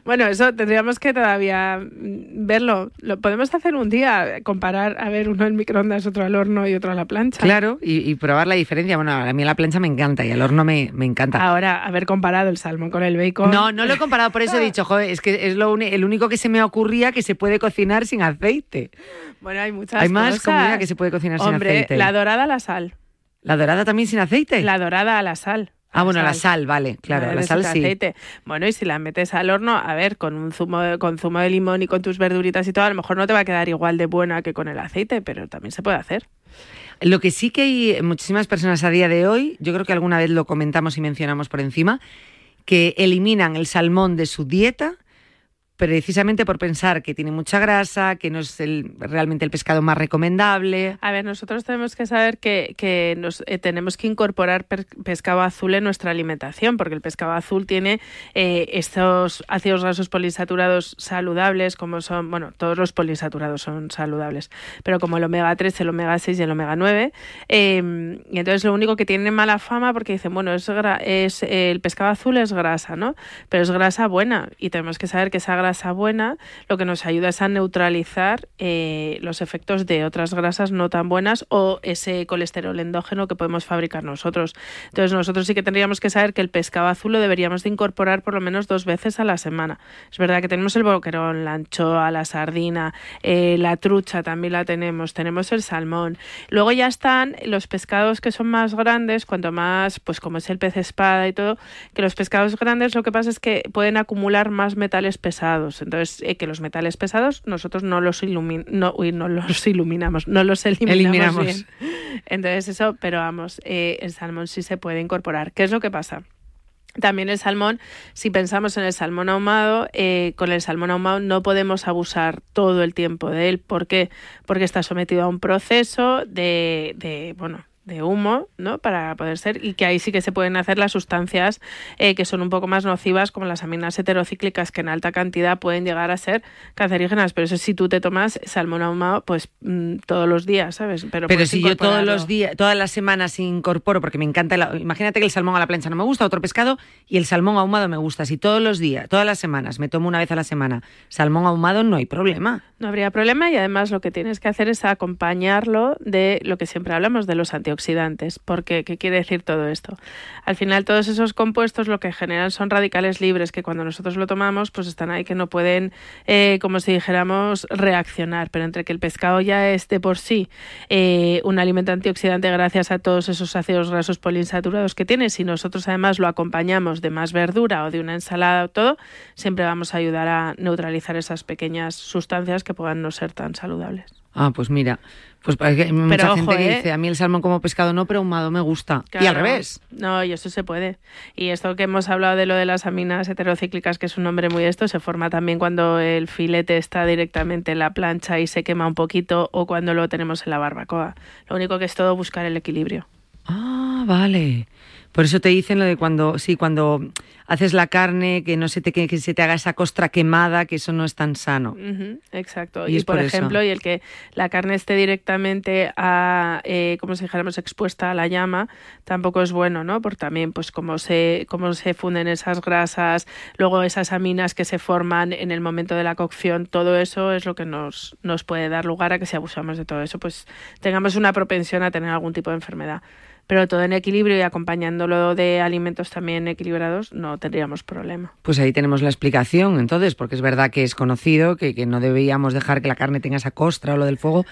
Bueno, eso tendríamos que todavía mm, verlo. Lo podemos hacer un día, comparar, a ver, uno en microondas, otro al horno y otro a la plancha. Claro, y, y probar la diferencia. Bueno, a mí la plancha me encanta y al horno me, me encanta. Ahora, haber comparado el salmón con el bacon. No, no lo he comparado, por eso he dicho, joder, es que es lo uni- el único que se me ocurría que se puede cocinar sin aceite. Bueno, hay muchas Hay más cosas. comida que se puede cocinar sin Hombre, aceite. la dorada a la sal. ¿La dorada también sin aceite? La dorada a la sal. ah, bueno, la sal, vale, claro, la sal sí. aceite. Bueno, y si la metes al horno, a ver, con un zumo de, con zumo de limón y con tus verduritas y todo, a lo mejor no te va a quedar igual de buena que con el aceite, pero también se puede hacer. Lo que sí que hay muchísimas personas a día de hoy, yo creo que alguna vez lo comentamos y mencionamos por encima, que eliminan el salmón de su dieta precisamente por pensar que tiene mucha grasa, que no es el- realmente el pescado más recomendable. A ver, nosotros tenemos que saber que, que nos, eh, tenemos que incorporar pescado azul en nuestra alimentación, porque el pescado azul tiene eh, estos ácidos grasos polisaturados saludables, como son, bueno, todos los polisaturados son saludables, pero como el omega 3, el omega 6 y el omega 9. eh, y entonces lo único que tiene mala fama porque dicen, bueno, es, es el pescado azul es grasa, ¿no? Pero es grasa buena y tenemos que saber que esa grasa buena lo que nos ayuda es a neutralizar eh, los efectos de otras grasas no tan buenas o ese colesterol endógeno que podemos fabricar nosotros. Entonces nosotros sí que tendríamos que saber que el pescado azul lo deberíamos de incorporar por lo menos dos veces a la semana. Es verdad que tenemos el boquerón, la anchoa, la sardina, eh, la trucha también la tenemos, tenemos el salmón. Luego ya están los pescados que son más grandes, cuanto más, pues como es el pez espada y todo, que los pescados grandes lo que pasa es que pueden acumular más metales pesados. Pesados. Entonces, eh, que los metales pesados nosotros no los, no, no los iluminamos, no los eliminamos, Bien. Entonces, eso, pero vamos, eh, el salmón sí se puede incorporar. ¿Qué es lo que pasa? También el salmón, si pensamos en el salmón ahumado, eh, con el salmón ahumado no podemos abusar todo el tiempo de él. ¿Por qué? Porque está sometido a un proceso de, de bueno, de humo, ¿no? Para poder ser, y que ahí sí que se pueden hacer las sustancias eh, que son un poco más nocivas, como las aminas heterocíclicas, que en alta cantidad pueden llegar a ser cancerígenas. Pero eso si tú te tomas salmón ahumado, pues mm, todos los días, ¿sabes? Pero, pero si yo todos los días, todas las semanas incorporo, porque me encanta, imagínate que el salmón a la plancha no me gusta, otro pescado, y el salmón ahumado me gusta. Si todos los días, todas las semanas, me tomo una vez a la semana salmón ahumado, no hay problema. No habría problema y además lo que tienes que hacer es acompañarlo de lo que siempre hablamos, de los antioxidantes oxidantes. ¿Por qué? ¿Qué quiere decir todo esto? Al final todos esos compuestos lo que generan son radicales libres que cuando nosotros lo tomamos pues están ahí que no pueden, eh, como si dijéramos, reaccionar. Pero entre que el pescado ya es de por sí eh, un alimento antioxidante gracias a todos esos ácidos grasos poliinsaturados que tiene, si nosotros además lo acompañamos de más verdura o de una ensalada o todo, siempre vamos a ayudar a neutralizar esas pequeñas sustancias que puedan no ser tan saludables. Ah, pues mira, pues hay mucha gente que ¿eh? dice, a mí el salmón como pescado no, pero ahumado me gusta. y al revés. No, y eso se puede. Y esto que hemos hablado de lo de las aminas heterocíclicas, que es un nombre muy esto, se forma también cuando el filete está directamente en la plancha y se quema un poquito o cuando lo tenemos en la barbacoa. Lo único que es todo buscar el equilibrio. Ah, vale. Por eso te dicen lo de cuando, sí, cuando haces la carne, que no se te, que se te haga esa costra quemada, que eso no es tan sano. exacto. Y, por, ejemplo, y el que la carne esté directamente a, eh, como si dijéramos, expuesta a la llama, tampoco es bueno, ¿no? Porque también, pues, como se, cómo se funden esas grasas, luego esas aminas que se forman en el momento de la cocción, todo eso es lo que nos, nos puede dar lugar a que si abusamos de todo eso, pues tengamos una propensión a tener algún tipo de enfermedad pero todo en equilibrio y acompañándolo de alimentos también equilibrados, no tendríamos problema. Pues ahí tenemos la explicación, entonces, porque es verdad que es conocido que, que no deberíamos dejar que la carne tenga esa costra o lo del fuego,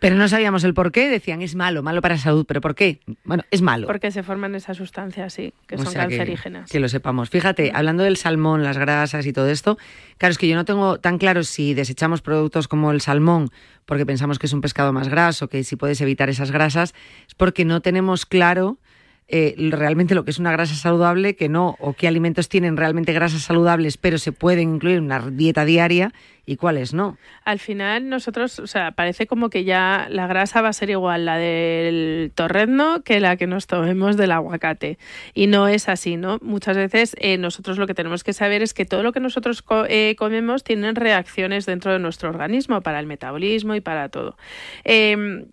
pero no sabíamos el por qué, decían es malo, malo para la salud, pero ¿por qué? Bueno, es malo. Porque se forman esas sustancias, sí, que son cancerígenas. Que, lo sepamos. Fíjate, hablando del salmón, las grasas y todo esto, claro, es que yo no tengo tan claro si desechamos productos como el salmón porque pensamos que es un pescado más graso, que si puedes evitar esas grasas, es porque no tenemos claro eh, realmente lo que es una grasa saludable, que no, o qué alimentos tienen realmente grasas saludables, pero se pueden incluir en una dieta diaria y cuáles no. Al final nosotros, o sea, parece como que ya la grasa va a ser igual la del torrezno que la que nos tomemos del aguacate. Y no es así, ¿no? Muchas veces eh, nosotros lo que tenemos que saber es que todo lo que nosotros eh, comemos tiene reacciones dentro de nuestro organismo para el metabolismo y para todo.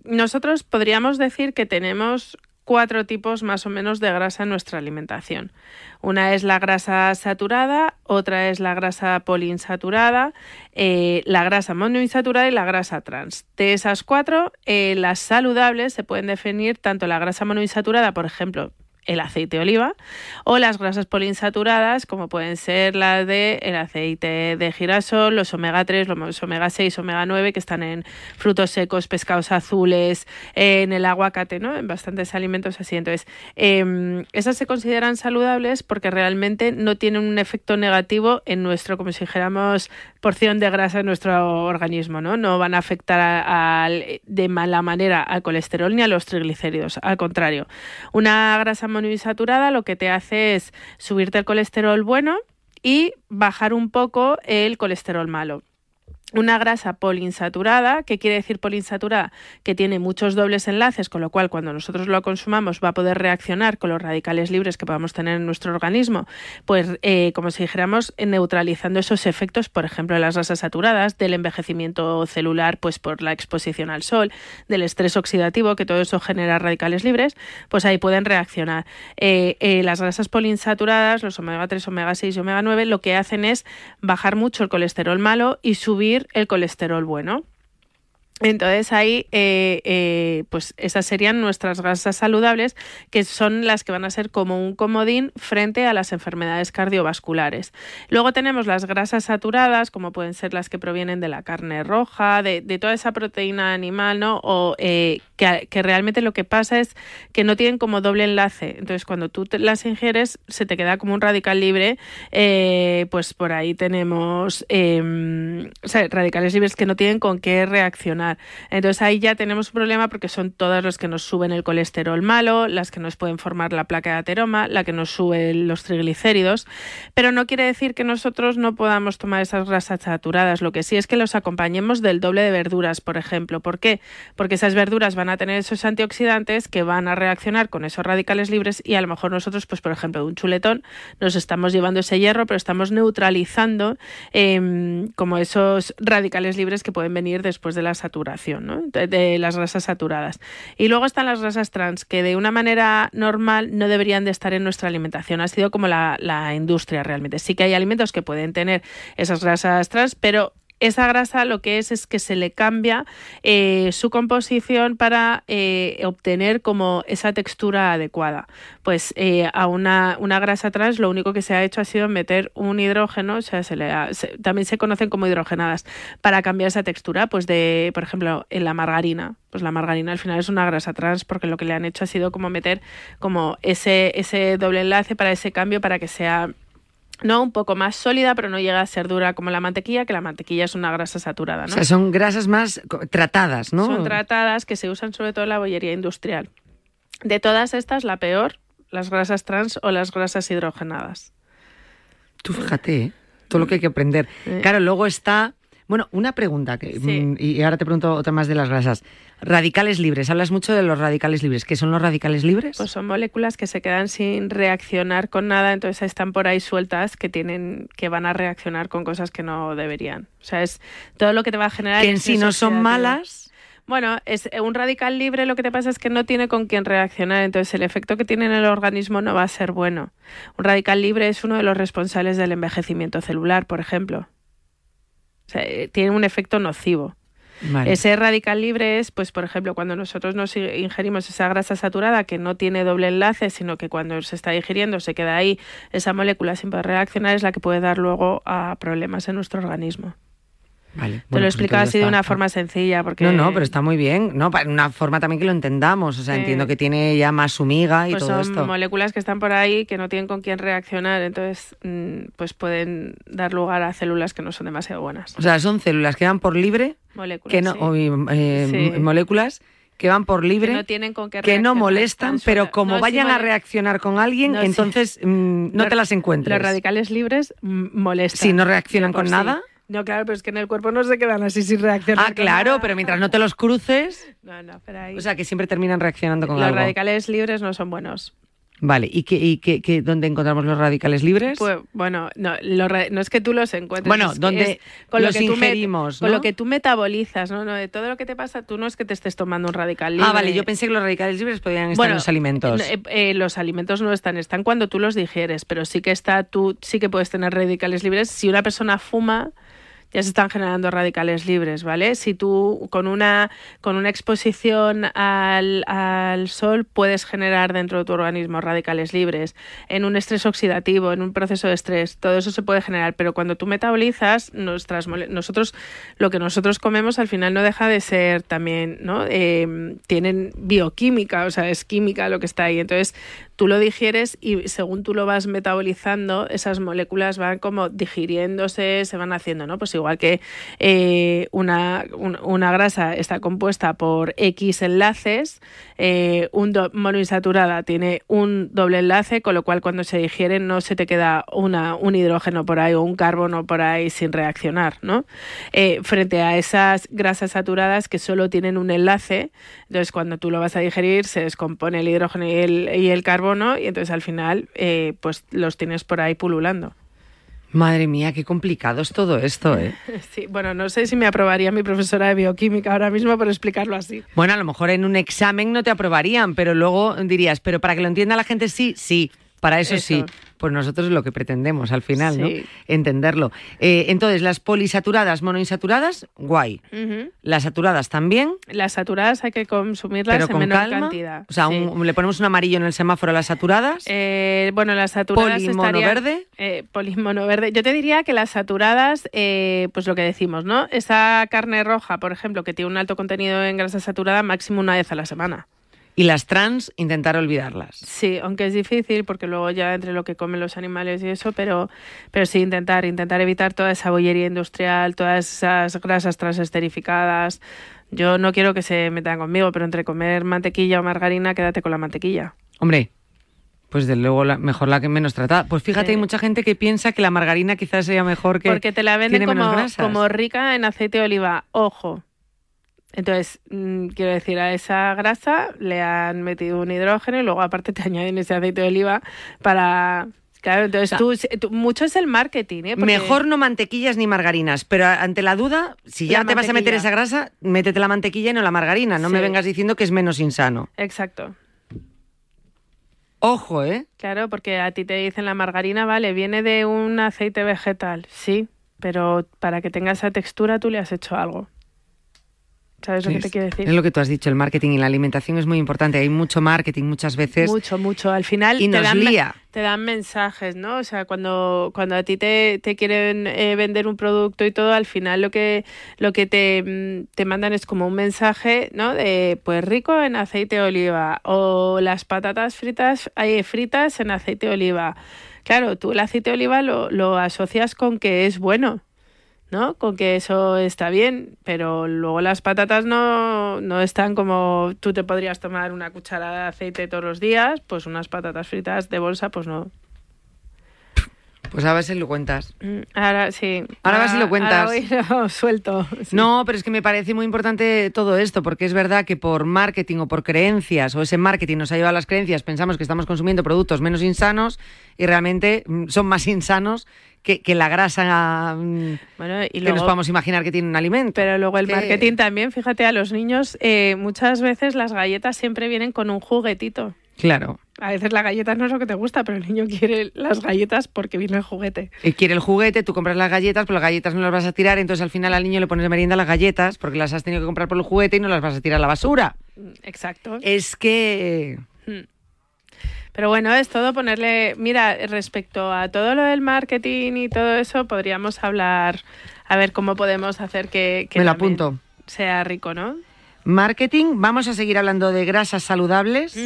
nosotros podríamos decir que tenemos cuatro tipos más o menos de grasa en nuestra alimentación. Una es la grasa saturada, otra es la grasa poliinsaturada, eh, la grasa monoinsaturada y la grasa trans. De esas cuatro, eh, las saludables se pueden definir tanto la grasa monoinsaturada, por ejemplo, el aceite de oliva o las grasas poliinsaturadas como pueden ser las de el aceite de girasol, los omega 3, los omega 6, omega 9 que están en frutos secos, pescados azules, en el aguacate, ¿no? En bastantes alimentos así. Entonces, em, esas se consideran saludables porque realmente no tienen un efecto negativo en nuestro, como si dijéramos, porción de grasa en nuestro organismo, ¿no? No van a afectar de mala manera al colesterol ni a los triglicéridos, al contrario. Una grasa monoinsaturada lo que te hace es subirte el colesterol bueno y bajar un poco el colesterol malo una grasa poliinsaturada, ¿qué quiere decir poliinsaturada? Que tiene muchos dobles enlaces, con lo cual cuando nosotros lo consumamos va a poder reaccionar con los radicales libres que podamos tener en nuestro organismo, pues eh, como si dijéramos, neutralizando esos efectos, por ejemplo, de las grasas saturadas, del envejecimiento celular, pues por la exposición al sol, del estrés oxidativo, que todo eso genera radicales libres, pues ahí pueden reaccionar. Eh, eh, las grasas poliinsaturadas, los omega 3, omega 6 y omega 9, lo que hacen es bajar mucho el colesterol malo y subir el colesterol bueno. Entonces ahí, eh, eh, pues esas serían nuestras grasas saludables, que son las que van a ser como un comodín frente a las enfermedades cardiovasculares. Luego tenemos las grasas saturadas, como pueden ser las que provienen de la carne roja, de, toda esa proteína animal, ¿no? O eh, que, realmente lo que pasa es que no tienen como doble enlace. Entonces, cuando tú las ingieres, se te queda como un radical libre. pues por ahí tenemos em, radicales libres que no tienen con qué reaccionar entonces ahí ya tenemos un problema porque son todas las que nos suben el colesterol malo, las que nos pueden formar la placa de ateroma, la que nos suben los triglicéridos, pero no quiere decir que nosotros no podamos tomar esas grasas saturadas. Lo que sí es que los acompañemos del doble de verduras, por ejemplo. ¿Por qué? Porque esas verduras van a tener esos antioxidantes que van a reaccionar con esos radicales libres y a lo mejor nosotros, pues por ejemplo, de un chuletón, nos estamos llevando ese hierro, pero estamos neutralizando em, como esos radicales libres que pueden venir después de la saturación de, las grasas saturadas. Y luego están las grasas trans, que de una manera normal no deberían de estar en nuestra alimentación. Ha sido como la, la industria realmente. Sí que hay alimentos que pueden tener esas grasas trans, pero esa grasa lo que es es que se le cambia eh, su composición para eh, obtener como esa textura adecuada. Pues eh, a una, una, grasa trans lo único que se ha hecho ha sido meter un hidrógeno, o sea, se le también se conocen como hidrogenadas, para cambiar esa textura, pues de, por ejemplo, en la margarina. Pues la margarina al final es una grasa trans porque lo que le han hecho ha sido como meter como ese, ese doble enlace para ese cambio para que sea ¿no? Un poco más sólida, pero no llega a ser dura como la mantequilla, que la mantequilla es una grasa saturada, ¿no? O sea, son grasas más tratadas, ¿no? Son tratadas que se usan sobre todo en la bollería industrial. De todas estas, la peor, las grasas trans o las grasas hidrogenadas. Tú fíjate, ¿eh? todo lo que hay que aprender. Claro, luego está bueno, una pregunta, que, mm, y ahora te pregunto otra más de las grasas. Radicales libres, hablas mucho de los radicales libres. ¿Qué son los radicales libres? Pues son moléculas que se quedan sin reaccionar con nada, entonces están por ahí sueltas que tienen, que van a reaccionar con cosas que no deberían. O sea, es todo lo que te va a generar. Que en sí no son malas. Bueno, es un radical libre lo que te pasa es que no tiene con quién reaccionar, entonces el efecto que tiene en el organismo no va a ser bueno. Un radical libre es uno de los responsables del envejecimiento celular, por ejemplo. Eh, tiene un efecto nocivo. Ese radical libre es, pues, por ejemplo, cuando nosotros nos ingerimos esa grasa saturada que no tiene doble enlace, sino que cuando se está digiriendo se queda ahí esa molécula sin poder reaccionar, es la que puede dar luego a problemas en nuestro organismo. Te lo he pues explicado así de una forma sencilla. Porque... No, no, pero está muy bien. No, una forma también que lo entendamos. O sea, entiendo que tiene ya más su miga y pues todo son esto. moléculas que están por ahí que no tienen con quién reaccionar. Entonces, mm, pues pueden dar lugar a células que no son demasiado buenas. O sea, son células que van por libre. Moléculas. Que no, eh, Moléculas que van por libre, que no, tienen con qué que no molestan, pero como vayan a reaccionar con alguien, entonces mm, no te las encuentras. Los radicales libres mm, molestan. Si no reaccionan con nada. No, claro, pero es que en el cuerpo no se quedan así sin reaccionar. Ah, claro, pero mientras no te los cruces. No, no, pero ahí. O sea, que siempre terminan reaccionando con algo. Los radicales libres no son buenos. Vale, ¿y, qué, y qué, dónde encontramos los radicales libres? Pues bueno, no, no es que tú los encuentres. Bueno, donde con los lo que ingerimos, Con lo que tú metabolizas, ¿no? De todo lo que te pasa, tú no es que te estés tomando un radical libre. Ah, vale, yo pensé que los radicales libres podían estar en los alimentos. Eh, eh, los alimentos no están, están cuando tú los digieres, pero sí que está, tú sí que puedes tener radicales libres. Si una persona fuma ya se están generando radicales libres, ¿vale? Si tú con una, con una exposición al, al, sol puedes generar dentro de tu organismo radicales libres, en un estrés oxidativo, en un proceso de estrés, todo eso se puede generar, pero cuando tú metabolizas, nuestras, nosotros, lo que nosotros comemos al final no deja de ser también, ¿no? Eh, tienen bioquímica, o sea, es química lo que está ahí. Entonces, tú lo digieres y según tú lo vas metabolizando, esas moléculas van como digiriéndose, se van haciendo, ¿no? Pues igual que eh, una, una, grasa está compuesta por X enlaces, eh, un monoinsaturada tiene un doble enlace, con lo cual cuando se digiere no se te queda una, un hidrógeno por ahí o un carbono por ahí sin reaccionar, ¿no? Eh, frente a esas grasas saturadas que solo tienen un enlace, entonces cuando tú lo vas a digerir se descompone el hidrógeno y el, y el carbono y entonces al final eh, pues los tienes por ahí pululando. Madre mía, qué complicado es todo esto, ¿eh? Sí, bueno, no sé si me aprobaría mi profesora de bioquímica ahora mismo por explicarlo así. Bueno, a lo mejor en un examen no te aprobarían, pero luego dirías, pero para que lo entienda la gente sí, sí, para eso, sí. Pues nosotros es lo que pretendemos al final, ¿no? Entenderlo. Eh, entonces, las polisaturadas, monoinsaturadas, guay. Las saturadas también. Las saturadas hay que consumirlas pero en con menor calma. cantidad. O sea, sí. un- le ponemos un amarillo en el semáforo a las saturadas. Eh, bueno, las saturadas Poli, mono, estarían- verde. Eh, poli, mono, verde. Yo te diría que las saturadas, eh, pues lo que decimos, ¿no? Esa carne roja, por ejemplo, que tiene un alto contenido en grasa saturada, máximo una vez a la semana. Y las trans, intentar olvidarlas. Sí, aunque es difícil porque luego ya entre lo que comen los animales y eso, pero, pero sí intentar, intentar evitar toda esa bollería industrial, todas esas grasas transesterificadas. Yo no quiero que se metan conmigo, pero entre comer mantequilla o margarina, quédate con la mantequilla. Hombre, pues de luego la- mejor la que menos tratada. Pues fíjate, Sí. hay mucha gente que piensa que la margarina quizás sea mejor que Porque te la venden como, como rica en aceite de oliva. Ojo. Entonces, mm, quiero decir, a esa grasa le han metido un hidrógeno y luego aparte te añaden ese aceite de oliva para... Claro, entonces O tú, tú- mucho es el marketing, ¿eh? Porque- Mejor no mantequillas ni margarinas, pero ante la duda, si ya La te vas a meter esa grasa, métete la mantequilla y no la margarina. No me vengas diciendo que es menos insano. Exacto. Ojo, ¿eh? Claro, porque a ti te dicen la margarina, vale, viene de un aceite vegetal, sí, pero para que tenga esa textura tú le has hecho algo. ¿Sabes lo que te quiero decir? Es lo que tú has dicho, el marketing y la alimentación es muy importante. Hay mucho marketing muchas veces. Mucho, mucho. Al final Y te, nos dan, me- lía. te dan mensajes, ¿no? O sea, cuando, cuando a ti te, te quieren eh, vender un producto y todo, al final lo que, lo que te, mm, te mandan es como un mensaje, ¿no? De, pues rico en aceite de oliva o las patatas fritas, hay fritas en aceite de oliva. Claro, tú el aceite de oliva lo, lo asocias con que es bueno. ¿No? Con que eso está bien, pero luego las patatas no, no están como tú te podrías tomar una cucharada de aceite todos los días, pues unas patatas fritas de bolsa, pues no. Pues a ver si lo cuentas. Mm, Ahora sí. Ahora vas y lo cuentas. Ahora voy, lo suelto. sí. No, pero es que me parece muy importante todo esto, porque es verdad que por marketing o por creencias, o ese marketing nos ha llevado a las creencias, pensamos que estamos consumiendo productos menos insanos y realmente mm, son más insanos que, que la grasa mm, Bueno, y que nos podamos imaginar que tiene un alimento. pero luego el marketing también, fíjate, a los niños eh, muchas veces las galletas siempre vienen con un juguetito. Claro. A veces la galleta no es lo que te gusta, pero el niño quiere las galletas porque viene el juguete. Eh, Quiere el juguete, tú compras las galletas, pero las galletas no las vas a tirar, entonces al final al niño le pones de merienda las galletas porque las has tenido que comprar por el juguete y no las vas a tirar a la basura. Exacto. Es que... Pero bueno, es todo ponerle. Mira, respecto a todo lo del marketing y todo eso, podríamos hablar a ver cómo podemos hacer que, que Me lo también apunto. sea rico, ¿no? Marketing, vamos a seguir hablando de grasas saludables,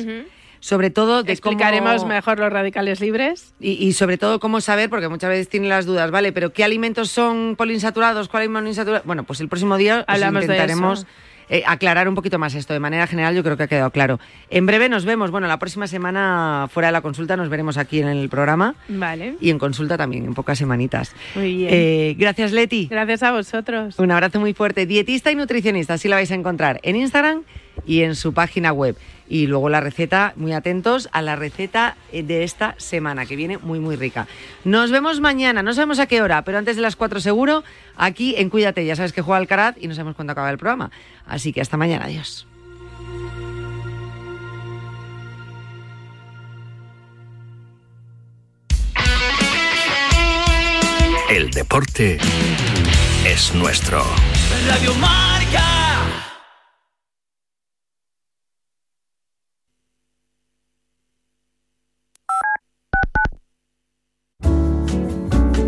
sobre todo de Explicaremos cómo... mejor los radicales libres. Y, y sobre todo cómo saber, porque muchas veces tienen las dudas, ¿vale? Pero ¿qué alimentos son poliinsaturados? ¿Cuáles monoinsaturados? Bueno, pues el próximo día os Hablamos de intentaremos eso. Eh, aclarar un poquito más esto. De manera general yo creo que ha quedado claro. En breve nos vemos. Bueno, la próxima semana fuera de la consulta nos veremos aquí en el programa Vale. y en consulta también, en pocas semanitas. Muy bien. Eh, gracias, Leti. Gracias a vosotros. Un abrazo muy fuerte. Dietista y nutricionista, así la vais a encontrar en Instagram y en su página web. Y luego la receta, muy atentos a la receta eh, de esta semana, que viene muy, muy rica. Nos vemos mañana, no sabemos a qué hora, pero antes de las 4 seguro, aquí en Cuídate. Ya sabes que juega Alcaraz y no sabemos cuándo acaba el programa. Así que hasta mañana, adiós. El deporte es nuestro. Radio Marca.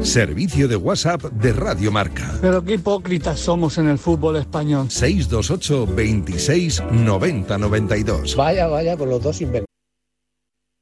Servicio de WhatsApp de Radio Marca. Pero qué hipócritas somos en el fútbol español. 628 26 90 92. Vaya, vaya, con los dos inventados.